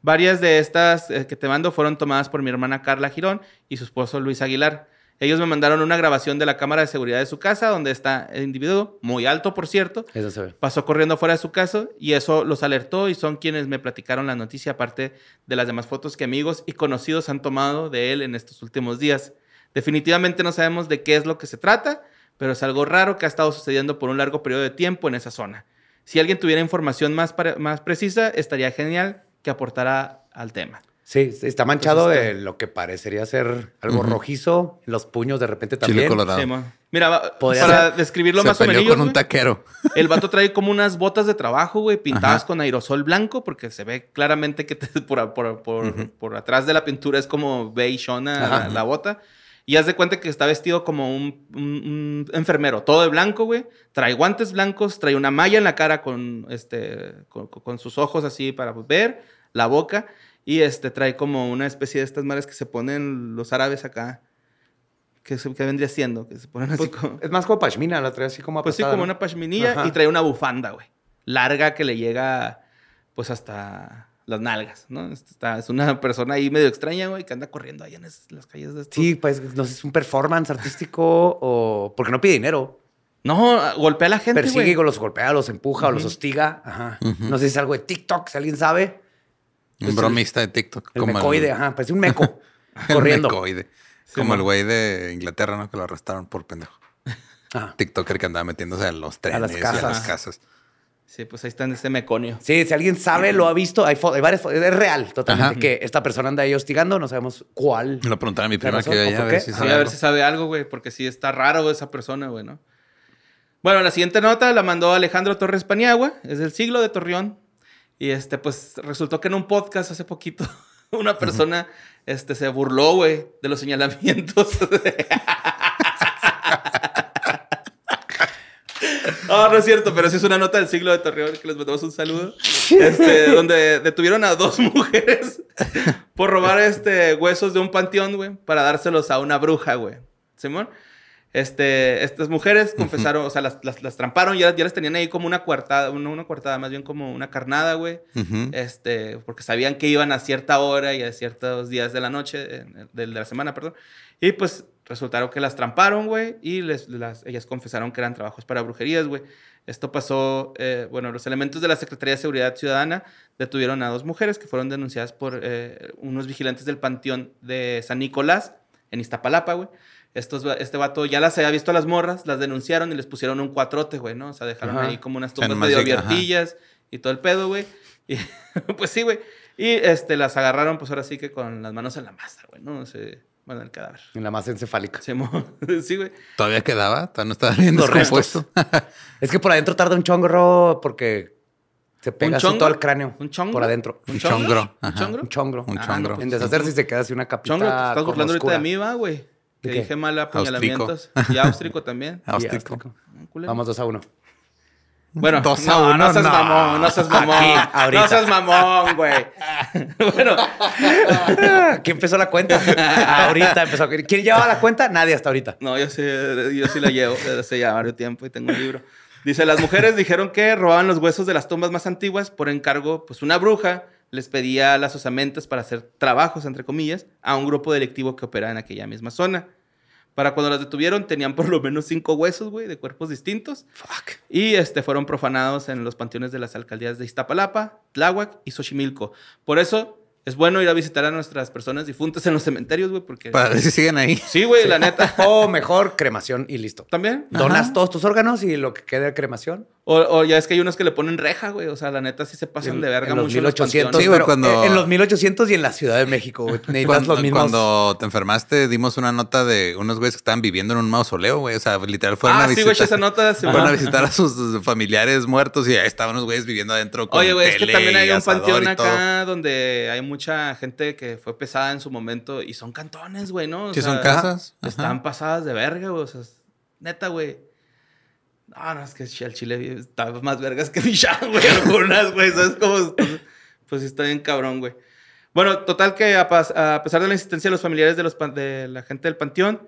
Varias de estas eh, que te mando fueron tomadas por mi hermana Carla Girón y su esposo Luis Aguilar. Ellos me mandaron una grabación de la cámara de seguridad de su casa donde está el individuo, muy alto por cierto, Eso se ve. pasó corriendo fuera de su casa y eso los alertó y son quienes me platicaron la noticia, aparte de las demás fotos que amigos y conocidos han tomado de él en estos últimos días. Definitivamente no sabemos de qué es lo que se trata, pero es algo raro que ha estado sucediendo por un largo periodo de tiempo en esa zona. Si alguien tuviera información más, más precisa, estaría genial que aportara al tema. Sí, está manchado de lo que parecería ser algo rojizo. Los puños de repente también. Chile colorado. Sí. Mira, para ser- describirlo Se más o menos. con un taquero. El vato trae como unas botas de trabajo, güey, pintadas Ajá. con aerosol blanco, porque se ve claramente que te- por, por- por- por atrás de la pintura es como beigona Ajá. la, la bota. Y haz de cuenta que está vestido como un, un- un enfermero, todo de blanco, güey. Trae guantes blancos, trae una malla en la cara con, este, con, con sus ojos así para ver, la boca. Y este, trae como una especie de estas madres que se ponen los árabes acá. Que, se, que vendría siendo, que se ponen así Pues, como... es más como pashmina, la trae así como Pues sí, como ¿no? una pashminilla Ajá. y trae una bufanda, güey. Larga que le llega, pues, hasta las nalgas, ¿no? Este Está, es una persona ahí medio extraña, güey, que anda corriendo ahí en es- las calles de estos. Sí, pues no sé, es un performance artístico o porque no pide dinero. No, golpea a la gente, Persigue, güey. o los golpea, los empuja o los hostiga. Ajá. No sé si es algo de TikTok, si alguien sabe. Un bromista de TikTok. El como mecoide, ajá, parece un meco el corriendo. mecoide. como el güey de Inglaterra, ¿no? Que lo arrestaron por pendejo. Ah. TikToker que andaba metiéndose a los trenes las y a casas. las casas. Sí, pues ahí está en ese meconio. Sí, si alguien sabe, lo ha visto, hay, hay varias fotos, es real totalmente Ajá. que esta persona anda ahí hostigando, no sabemos cuál. Me lo preguntaron a mi ¿La prima razón que veía a ver si Sí, Sí, sabe a ver algo. si sabe algo, güey, porque sí está raro esa persona, güey, ¿no? Bueno, la siguiente nota la mandó Alejandro Torres Paniagua, es del siglo de Torreón. Y este, pues resultó que en un podcast hace poquito una persona este, se burló, güey, de los señalamientos. No, no es cierto, pero sí es una nota del siglo de Torreón que les mandamos un saludo. Este, donde detuvieron a dos mujeres por robar este, huesos de un panteón, güey, para dárselos a una bruja, güey. Simón. Este, estas mujeres confesaron, o sea, las, las, las tramparon, ya, ya les tenían ahí como una coartada, no una coartada, más bien como una carnada, güey. Este, porque sabían que iban a cierta hora y a ciertos días de la noche, de, de la semana, perdón. Y pues resultaron que las tramparon, güey, y les, las, ellas confesaron que eran trabajos para brujerías, güey. Esto pasó, eh, bueno, los elementos de la Secretaría de Seguridad Ciudadana detuvieron a dos mujeres que fueron denunciadas por eh, unos vigilantes del Panteón de San Nicolás, en Iztapalapa, güey. Estos, va- este vato ya las había visto a las morras, las denunciaron y les pusieron un cuatrote, güey, ¿no? O sea, dejaron Ajá. ahí como unas tumbas medio abiertillas y todo el pedo, güey. Y, pues sí, güey. Y este, las agarraron, pues ahora sí que con las manos en la masa, güey, ¿no? O sea, bueno, el cadáver. En la masa encefálica. Se sí, güey. Todavía quedaba, todavía no estaba bien descompuesto. Es que por adentro tarda un chongro porque se pega así todo el cráneo. ¿Un chongo? Por adentro. ¿Un Un chongro? chongro, ¿Un chongro? Un chongro. Un Ah, chongro. no, pues, En deshacerse y se queda así una capita Chongro, te estás burlando ahorita de mí, va, güey. Que ¿De qué? dije mal apuñalamientos. Y áustrico también. Ah. Vamos dos a uno. Bueno, Dos a no, uno, no seas no. mamón, no seas mamón. Aquí, no seas mamón, güey. bueno, ¿Quién empezó la cuenta? ahorita empezó. ¿Quién llevaba la cuenta? Nadie hasta ahorita. no, yo sí, yo sí la llevo desde hace ya varios tiempo y tengo un libro. Dice, las mujeres dijeron que robaban los huesos de las tumbas más antiguas por encargo, pues una bruja les pedía las osamentas para hacer trabajos, entre comillas, a un grupo delictivo que operaba en aquella misma zona. Para cuando las detuvieron tenían por lo menos cinco huesos, güey, de cuerpos distintos. Fuck. Y este, fueron profanados en los panteones de las alcaldías de Iztapalapa, Tláhuac y Xochimilco. Por eso es bueno ir a visitar a nuestras personas difuntas en los cementerios, güey, porque... Para ver si siguen ahí. Sí, güey, la neta. O mejor, cremación y listo. ¿También? Donas todos tus órganos y lo que quede de cremación. O, o ya es que hay unos que le ponen reja, güey. O sea, la neta sí se pasan En- de verga en los mucho en los 1800. panteones. Sí, güey, pero cuando- En los 1800 y en la Ciudad de México, güey. Necesitas Cuando, los mismos. cuando te enfermaste, dimos una nota de unos güeyes que estaban viviendo en un mausoleo, güey. O sea, literal fueron Ah, a sí, visitar. güey, esa nota. sí, fueron a visitar a sus familiares muertos y ahí estaban unos güeyes viviendo adentro con Oye, güey, es que también hay un panteón acá donde hay mucha gente que fue pesada en su momento y son cantones, güey, ¿no? O Sí, sea, son casas. Ajá. Están pasadas de verga, güey. O sea, neta, güey. No, no, es que el chile está más vergas que Michán, güey. Algunas, güey. ¿Sabes cómo? Pues está bien cabrón, güey. Bueno, total que a, a pesar de la insistencia de los familiares de, los de la gente del panteón,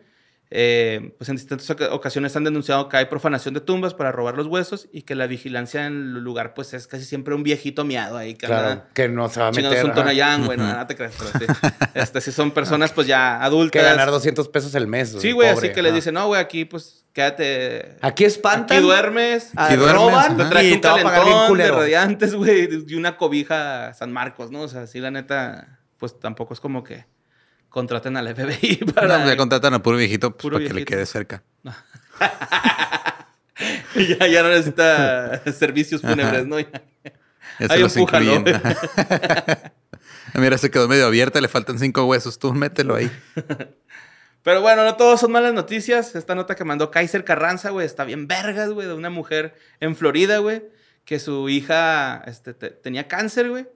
eh, pues en distintas oca- ocasiones han denunciado que hay profanación de tumbas para robar los huesos y que la vigilancia en el lugar, pues es casi siempre un viejito miado ahí que Claro, anda que no se va a meter. un ajá. tonayán, güey. No te creas, pero sí. Este, sí son personas, pues ya adultas. Que ganar 200 pesos el mes. Sí, güey, así que les dicen, no, güey, aquí pues quédate. Aquí espantan. Aquí duermes. Aquí duermes, roban Te traje y un te calentón de radiantes, güey, y una cobija San Marcos, ¿no? O sea, sí, la neta, pues tampoco es como que contraten al FBI para... No, ya contratan a puro viejito pues, Puro para que le quede cerca. ya, ya no necesita servicios fúnebres, ¿no? Ya- se Ahí empújalo. Mira, se quedó medio abierta, le faltan cinco huesos. Tú mételo ahí. Pero bueno, no todos son malas noticias. Esta nota que mandó Kaiser Carranza, güey, está bien vergas, güey, de una mujer en Florida, güey, que su hija este, te- tenía cáncer, güey.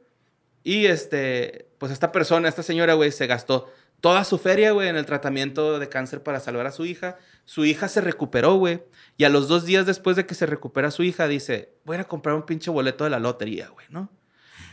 Y este, pues esta persona, esta señora, güey, se gastó toda su feria, güey, en el tratamiento de cáncer para salvar a su hija. Su hija se recuperó, güey. Y a los dos días después de que se recupera su hija, dice, voy a ir a comprar un pinche boleto de la lotería, güey, ¿no?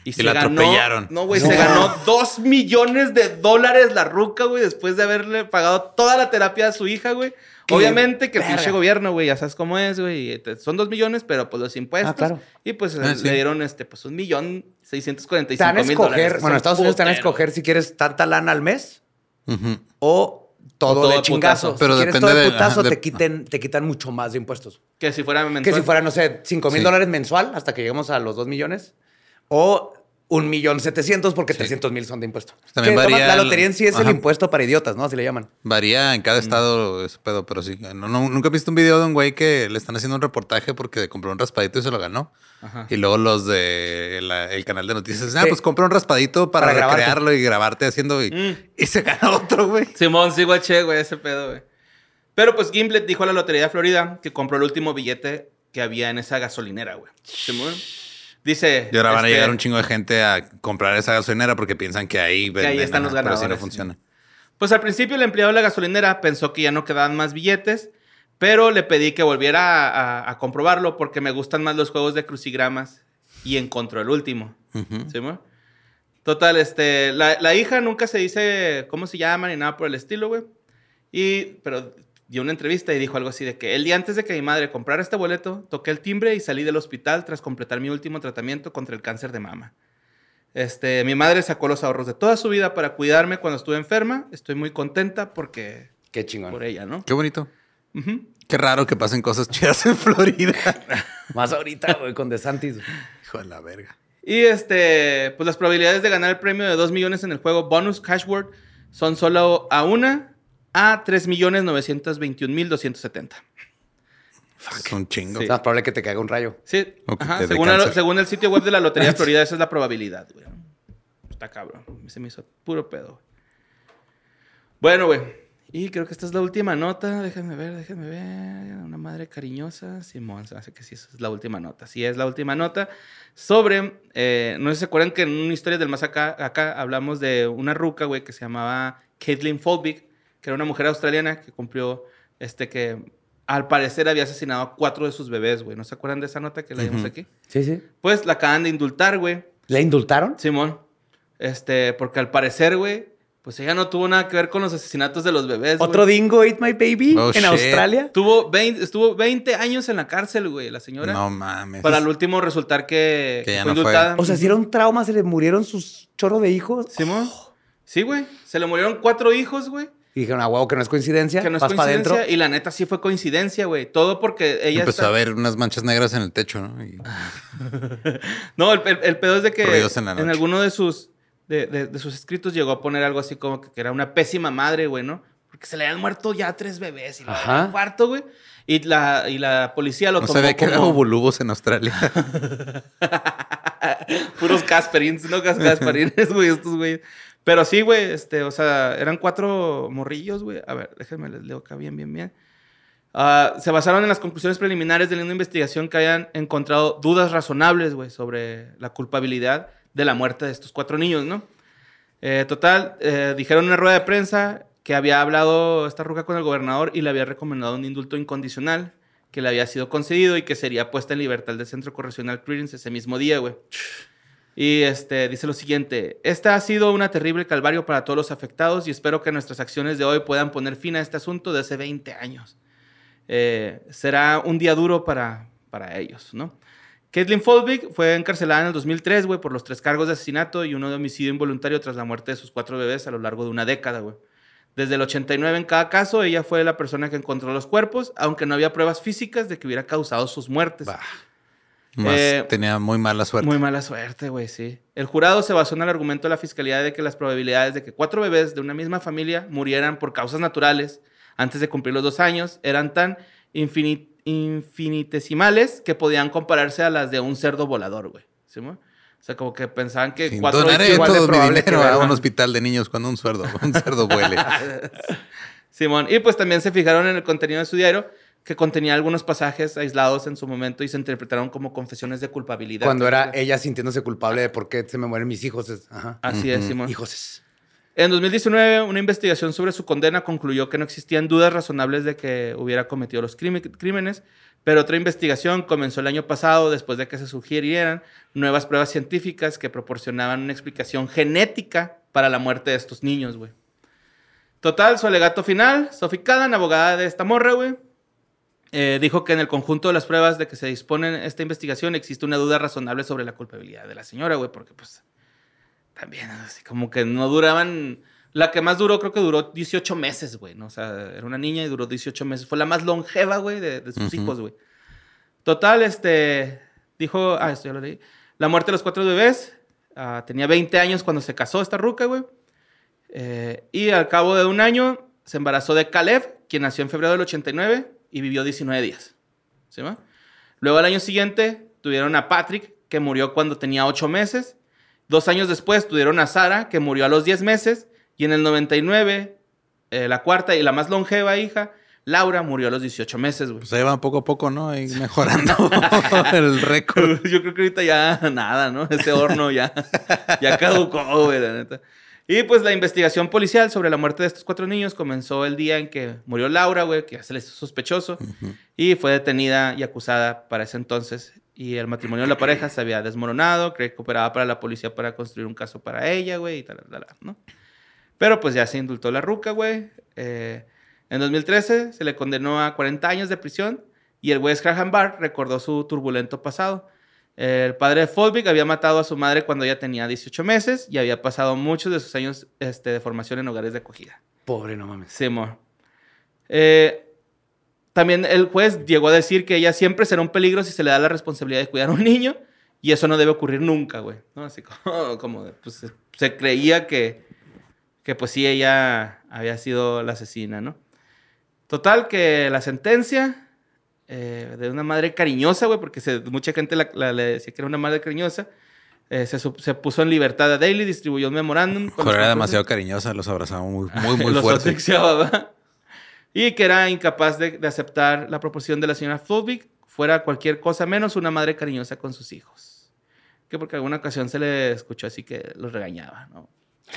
Y la atropellaron. No, güey, se ganó dos millones de dólares la ruca, güey, después de haberle pagado toda la terapia a su hija, güey. ¡Qué Obviamente que el pinche gobierno, güey, ya sabes cómo es, güey. Son dos millones, pero pues los impuestos. Ah, claro. Y pues Ah, sí. le dieron este, pues un millón seiscientos cuarenta y cinco mil dólares. bueno, en Estados Unidos te dan a escoger si quieres tanta lana al mes O todo, todo de chingazo. putazo. Pero si quieres depende todo de de- putazo, de- te, quiten, te quitan mucho más de impuestos. Que si fuera mensual. Que si fuera, no sé, 5 mil Sí. dólares mensual hasta que lleguemos a los 2 millones. O un millón setecientos porque 300 mil son de impuestos. También Que toma- varía la el- lotería en sí es el Ajá. impuesto para idiotas, ¿no? Así le llaman. Varía en cada estado ese pedo, pero sí. No, no- nunca he visto un video de un güey que le están haciendo un reportaje porque compró un raspadito y se lo ganó. Ajá. Y luego los de la- el canal de noticias, ah, Sí. pues compra un raspadito para, Para grabarte. recrearlo y grabarte haciendo y, Mm. y se gana otro, güey. Simón, sí, guaché, güey, ese pedo, güey. Pero pues Gimlet dijo a la Lotería de Florida que compró el último billete que había en esa gasolinera, güey. Simón. Dice. Y ahora van a este, llegar un chingo de gente a comprar esa gasolinera porque piensan que ahí, ahí venden, están los ajá, pero así no ganadores, funciona. Pues al principio el empleado de la gasolinera pensó que ya no quedaban más billetes, pero le pedí que volviera a, a- a comprobarlo porque me gustan más los juegos de crucigramas y encontró el último. ¿Sí? Total, este, la, la hija nunca se dice cómo se llama ni nada por el estilo, güey. Y, pero dio una entrevista y dijo algo así de que el día antes de que mi madre comprara este boleto, toqué el timbre y salí del hospital tras completar mi último tratamiento contra el cáncer de mama. Este, mi madre sacó los ahorros de toda su vida para cuidarme cuando estuve enferma. Estoy muy contenta porque Qué chingón. por ella, ¿no? Qué bonito. Qué raro que pasen cosas chidas en Florida. Más ahorita, güey, con DeSantis. Hijo de la verga. Y este, pues las probabilidades de ganar el premio de 2 millones en el juego Bonus Cashword son solo a una a 3 millones 921 mil 270. Es un chingo. Sí. Es más probable que te caiga un rayo. Sí, ajá, según, el, cáncer. según el sitio web de la Lotería de Florida, esa es la probabilidad, güey. Está cabrón. Se me hizo puro pedo, güey. Bueno, güey. Y creo que esta es la última nota. Déjenme ver, déjenme ver. Una madre cariñosa. Simón, se hace que sí, esa es la última nota. Sí, es la última nota. Sobre, eh, no sé si se acuerdan que en una historia del más acá, acá hablamos de una ruca, güey, que se llamaba Caitlin Folbig, que era una mujer australiana que cumplió, este, que al parecer había asesinado a cuatro de sus bebés, güey. ¿No se acuerdan de esa nota que la dimos aquí? Sí, sí. Pues la acaban de indultar, güey. ¿Le indultaron? Simón. Este, porque al parecer, güey, pues ella no tuvo nada que ver con los asesinatos de los bebés. ¿Otro dingo ate my baby Oh, en shit. Australia? Tuvo 20, estuvo 20 años en la cárcel, güey, la señora. No mames. Para al último resultar que, Que que fue no fue. indultada. O sea, si era un trauma, se le murieron sus chorro de hijos. Simón. Sí, güey. Se le murieron cuatro hijos, güey. Y dijeron, ah, huevo, que no es coincidencia. Que no es Vas para coincidencia. adentro. Y la neta sí fue coincidencia, güey. Todo porque ella Empezó está- a ver unas manchas negras en el techo, ¿no? Y- No, el, el- el pedo es de que en en, alguno de sus, de, de- de sus escritos llegó a poner algo así como que, que era una pésima madre, güey, ¿no? Porque se le habían muerto ya tres bebés y un cuarto, güey. Y la, y la policía lo no tomó sabía que había como bulubos en Australia. puros Casperins, no Gasparines, güey, estos güey. Pero sí, güey, este, o sea, eran cuatro morrillos, güey. A ver, déjenme les leo acá bien, bien, bien. Ah, se basaron en las conclusiones preliminares de una investigación que hayan encontrado dudas razonables, güey, sobre la culpabilidad de la muerte de estos cuatro niños, ¿no? Eh, total, eh, dijeron en una rueda de prensa que había hablado esta ruca con el gobernador y le había recomendado un indulto incondicional que le había sido concedido y que sería puesta en libertad del Centro Correccional Credence ese mismo día, güey. Y este, dice lo siguiente, esta ha sido una terrible calvario para todos los afectados y espero que nuestras acciones de hoy puedan poner fin a este asunto de hace 20 años. Eh, será un día duro para, para ellos, ¿no? Caitlin Folbig fue encarcelada en el 2003, güey, por los tres cargos de asesinato y uno de homicidio involuntario tras la muerte de sus cuatro bebés a lo largo de una década, güey. Desde el 89 en cada caso, ella fue la persona que encontró los cuerpos, aunque no había pruebas físicas de que hubiera causado sus muertes. Bah. Más Eh, tenía muy mala suerte. Muy mala suerte, güey, sí. El jurado se basó en el argumento de la fiscalía de que las probabilidades de que cuatro bebés de una misma familia murieran por causas naturales antes de cumplir los dos años eran tan infini- infinitesimales que podían compararse a las de un cerdo volador, güey. ¿Sí, mo? o sea, como que pensaban que Sí, cuatro es igual de todo mi probable que dinero a un hospital de niños cuando un cerdo, un cerdo vuele. Simón. Y pues también se fijaron en el contenido de su diario que contenía algunos pasajes aislados en su momento y se interpretaron como confesiones de culpabilidad. Cuando era ella sintiéndose culpable de por qué se me mueren mis hijos. Ajá. Así es, Simón. Hijos. En 2019, una investigación sobre su condena concluyó que no existían dudas razonables de que hubiera cometido los crímenes, pero otra investigación comenzó el año pasado después de que se sugirieran nuevas pruebas científicas que proporcionaban una explicación genética para la muerte de estos niños, güey. Total, su alegato final, Sophie Cadan, abogada de esta morra, güey, eh, dijo que en el conjunto de las pruebas de que se dispone en esta investigación existe una duda razonable sobre la culpabilidad de la señora, güey, porque pues también, así como que no duraban. La que más duró, creo que duró 18 meses, güey. ¿no? O sea, era una niña y duró 18 meses. Fue la más longeva, güey, de, de sus Ujú. hijos, güey. Total, este. Dijo. Ah, esto ya lo leí. La muerte de los cuatro bebés. ah, tenía 20 años cuando se casó esta ruca, güey. Eh, y al cabo de un año se embarazó de Caleb, quien nació en febrero del 89 y vivió 19 días. ¿Sí, va? Luego al año siguiente tuvieron a Patrick, que murió cuando tenía 8 meses. Dos años después tuvieron a Sara, que murió a los 10 meses. Y en el 99, eh, la cuarta y la más longeva hija, Laura, murió a los 18 meses, güey. Pues ahí van poco a poco, ¿no? Ahí mejorando el récord. Yo creo que ahorita ya nada, ¿no? Ese horno ya, ya caducó, güey, la neta. Y pues la investigación policial sobre la muerte de estos cuatro niños comenzó el día en que murió Laura, güey, que ya se le hizo sospechoso. Y fue detenida y acusada para ese entonces. Y el matrimonio de la pareja se había desmoronado. Cree que operaba para la policía para construir un caso para ella, güey, y tal, tal, tal, ¿no? Pero pues ya se indultó la ruca, güey. Eh, en 2013 se le condenó a 40 años de prisión y el juez Graham Barr recordó su turbulento pasado. El padre de había matado a su madre cuando ella tenía 18 meses y había pasado muchos de sus años este, de formación en hogares de acogida. Pobre, no mames. Sí, amor. Eh, también el juez llegó a decir que ella siempre será un peligro si se le da la responsabilidad de cuidar a un niño y eso no debe ocurrir nunca, güey. ¿no? Así como, como pues, se, se creía que, que pues sí, ella había sido la asesina, ¿no? Total, que la sentencia eh, de una madre cariñosa, güey, porque se- mucha gente la- la- le decía que era una madre cariñosa, eh, se, se puso en libertad a Daily, distribuyó un memorándum. los era demasiado cariñosa, los abrazaba muy, muy, muy Los fuerte. Y que era incapaz de, de aceptar la proposición de la señora Fulvig fuera cualquier cosa menos una madre cariñosa con sus hijos. Que porque alguna ocasión se le escuchó así que los regañaba, ¿no?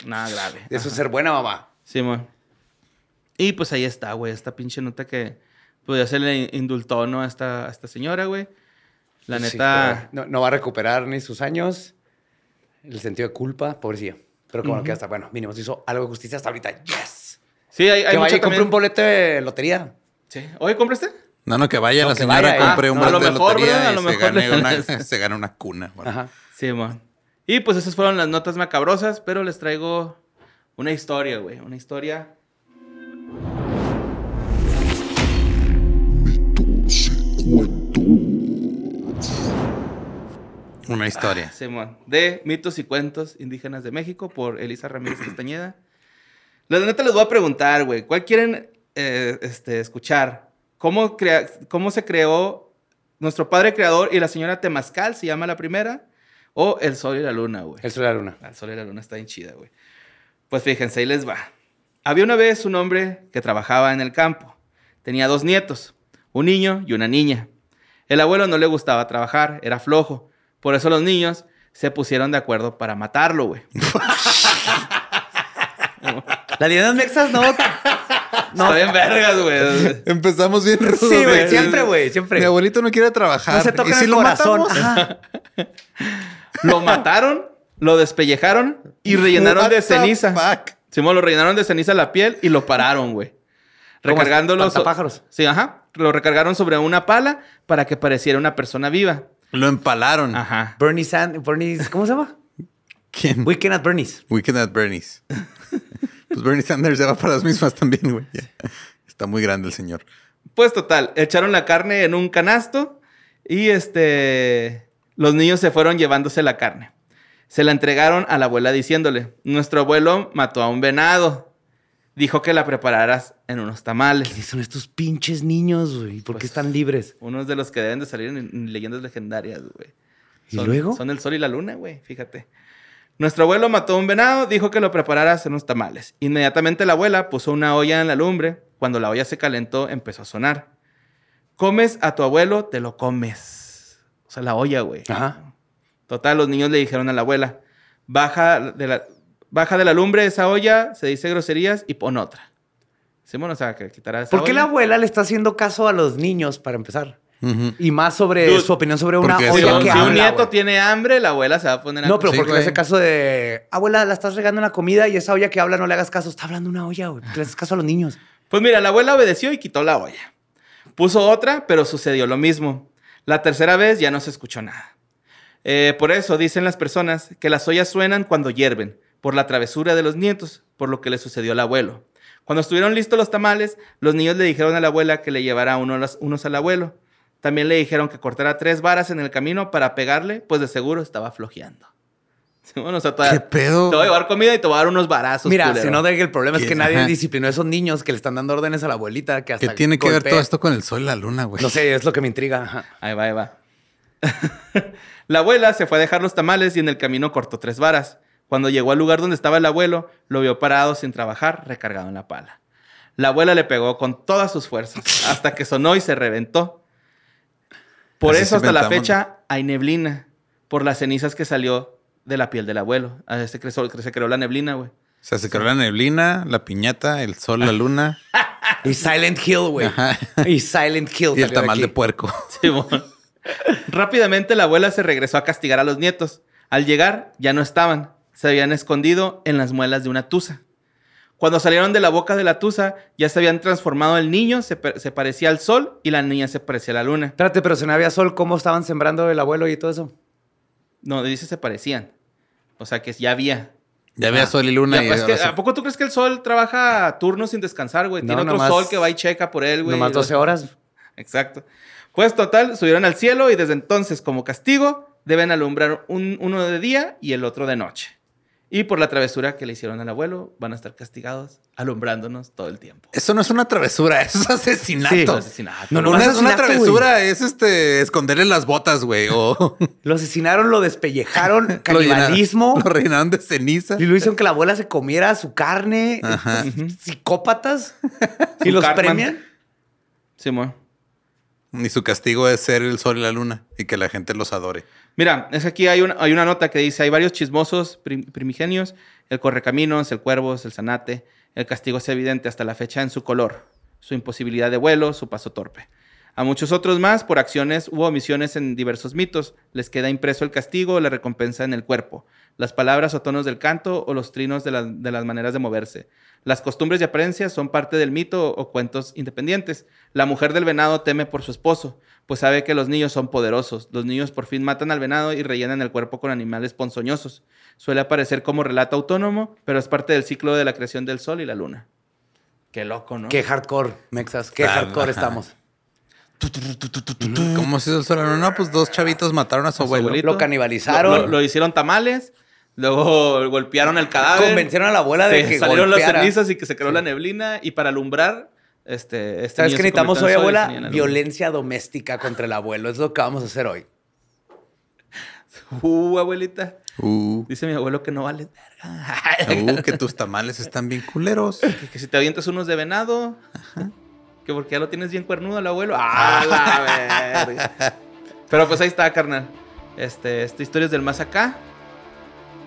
Nada grave. Eso es ser buena mamá. Sí, mon. Y pues ahí está, güey, esta pinche nota que pues ya se le indultó, ¿no? A esta, a esta señora, güey. La Sí, neta... no, no va a recuperar ni sus años. El sentido de culpa, pobrecilla. Pero como que hasta, bueno, mínimo se hizo algo de justicia hasta ahorita. ¡Yes! sí, hay, hay que mucha vaya y compre un boleto de lotería. Sí. ¿Oye, compraste? No, no, que vaya No, la que señora, vaya, compre ah, un no, a lo boleto de mejor, lotería. A y lo se mejor gane, una, se gane una cuna. bueno. Ajá. Sí, mon. Y pues esas fueron las notas macabrosas, pero les traigo una historia, güey. Una historia. Una historia. Simón, de mitos y cuentos indígenas de México por Elisa Ramírez Castañeda. La neta les voy a preguntar, güey, ¿cuál quieren eh, este, escuchar? ¿Cómo, crea- ¿Cómo se creó nuestro padre creador y la señora Temazcal, se llama la primera? ¿O El Sol y la Luna, güey? El sol de la luna. El Sol y la Luna está bien chida, güey. Pues fíjense, ahí les va. Había una vez un hombre que trabajaba en el campo. Tenía dos nietos, un niño y una niña. El abuelo no le gustaba trabajar, era flojo. Por eso los niños se pusieron de acuerdo para matarlo, güey. Las leyendas mexas no. Está bien vergas, güey. Empezamos bien rudos. Sí, güey. Siempre, güey. Siempre. Mi abuelito no quiere trabajar. No se toca ¿Y si el lo corazón. Ajá. Lo mataron, lo despellejaron y rellenaron What de ceniza. fuck? Simón, lo rellenaron de ceniza la piel y lo pararon, güey. Recargándolo. so-. Sí, ajá. Lo recargaron sobre una pala para que pareciera una persona viva. Lo empalaron. Ajá. Bernie Sand... Bernie... ¿Cómo se llama? ¿Quién? Weekend at Bernie's. Weekend at Bernie's. pues Bernie Sanders ya va para las mismas también, güey. Está muy grande el señor. Pues total, echaron la carne en un canasto y este los niños se fueron llevándose la carne. Se la entregaron a la abuela diciéndole, "Nuestro abuelo mató a un venado. Dijo que la prepararas en unos tamales." ¿Quiénes son estos pinches niños, güey? ¿Por qué Pues- están libres? Unos de los que deben de salir en, en leyendas legendarias, güey. ¿Y luego? Son el sol y la luna, güey, fíjate. Nuestro abuelo mató a un venado, dijo que lo preparara a hacer unos tamales. Inmediatamente la abuela puso una olla en la lumbre. Cuando la olla se calentó, empezó a sonar. Comes a tu abuelo, te lo comes. O sea, la olla, güey. Ajá. Total, los niños le dijeron a la abuela, baja de la, baja de la lumbre esa olla, se dice groserías y pon otra. Simón, o sea, que quitará esa ¿Por qué olla. la abuela le está haciendo caso a los niños para empezar? Y más sobre Dude, su opinión sobre una Si, olla son- que si un nieto tiene hambre, la abuela se va a poner a... No, pero Sí, porque en ese caso de abuela, la estás regando en la comida y esa olla que habla no le hagas caso. Está hablando una olla, güey. Le haces caso a los niños. Pues mira, la abuela obedeció y quitó la olla. Puso otra, pero sucedió lo mismo. La tercera vez ya no se escuchó nada. Eh, por eso dicen las personas que las ollas suenan cuando hierven, por la travesura de los nietos, por lo que le sucedió al abuelo. Cuando estuvieron listos los tamales, los niños le dijeron a la abuela que le llevara uno a las- unos al abuelo. También le dijeron que cortara tres varas en el camino para pegarle, pues de seguro estaba flojeando. Bueno, o sea, todavía- ¿Qué pedo? Te voy a llevar comida y te voy a dar unos varazos. Mira, culero. si no, de que el problema es que nadie Ajá. disciplinó a esos niños que le están dando órdenes a la abuelita. Que hasta ¿Qué tiene que ver todo esto con el sol y la luna, güey? No sé, es lo que me intriga. Ajá. Ahí va, ahí va. la abuela se fue a dejar los tamales y en el camino cortó tres varas. Cuando llegó al lugar donde estaba el abuelo, lo vio parado sin trabajar, recargado en la pala. La abuela le pegó con todas sus fuerzas hasta que sonó y se reventó. Por Así eso hasta la fecha hay neblina por las cenizas que salió de la piel del abuelo. A se creó, se creó la neblina, güey. O sea, se creó la neblina, la piñata, el sol, la luna Y Silent Hill, güey. Y Silent Hill. y el tamal aquí. de puerco. Simón. Rápidamente la abuela se regresó a castigar a los nietos. Al llegar, ya no estaban. Se habían escondido en las muelas de una tusa. Cuando salieron de la boca de la tusa, ya se habían transformado el niño, se, pa- se parecía al sol y la niña se parecía a la luna. Espérate, pero si no había sol, ¿cómo estaban sembrando el abuelo y todo eso? No, dice se parecían. O sea que ya había. Ya había Ah. sol y luna. Ya, y es que, ¿A poco tú crees que el sol trabaja turnos sin descansar, güey? No, Tiene otro nomás- sol que va y checa por él, güey. Nomás y 12 los- horas. Exacto. Pues total, subieron al cielo y desde entonces, como castigo, deben alumbrar un- uno de día y el otro de noche. Y por la travesura que le hicieron al abuelo, van a estar castigados alumbrándonos todo el tiempo. Eso no es una travesura, eso es asesinato. Sí. Asesinato. No, no, una, asesinato, una güey. travesura es este esconderle las botas, güey. O Lo asesinaron, lo despellejaron, lo llenaron- canibalismo. Lo rellenaron de ceniza. Y lo hicieron que la abuela se comiera su carne. Ajá. Psicópatas. y los Cartman. premian. Simón. Y su castigo es ser el sol y la luna y que la gente los adore. Mira, es aquí hay una, hay una nota que dice, hay varios chismosos prim- primigenios, el correcaminos, el cuervos, el zanate, el castigo es evidente hasta la fecha en su color, su imposibilidad de vuelo, su paso torpe. A muchos otros más, por acciones u omisiones en diversos mitos, les queda impreso el castigo la recompensa en el cuerpo, las palabras o tonos del canto o los trinos de, las- de las maneras de moverse. Las costumbres y apariencias son parte del mito o cuentos independientes. La mujer del venado teme por su esposo, pues sabe que los niños son poderosos. Los niños por fin matan al venado y rellenan el cuerpo con animales ponzoñosos. Suele aparecer como relato autónomo, pero es parte del ciclo de la creación del sol y la luna. Qué loco, ¿no? Qué hardcore, Mexas. Qué Ah, hardcore ajá. estamos. ¿Cómo se hizo el sol y la luna? Pues dos chavitos mataron a su A su abuelo. abuelito. Lo canibalizaron. Lo, lo- lo hicieron tamales, luego golpearon el cadáver. Convencieron a la abuela de que salieron golpeara. las cenizas y que se creó la neblina y para alumbrar este, este ¿Sabes qué necesitamos hoy, abuela? Violencia doméstica contra el abuelo. Es lo que vamos a hacer hoy. Uh, abuelita. Uh, Dice mi abuelo que no vale verga. uh, que tus tamales están bien culeros. que, que si te avientas unos de venado. Que porque ya lo tienes bien cuernudo el abuelo. ¡Ah, la verga! Pero pues ahí está, carnal. Este, esta historia es del más acá.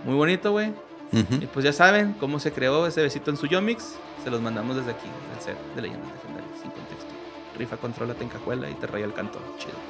Muy bonito, güey. Y pues ya saben cómo se creó ese besito en su Yomix. Se los mandamos desde aquí, del set de Leyendas Legendarias, sin contexto. Rifa, controla, te encajuela y te raya el canto. Chido.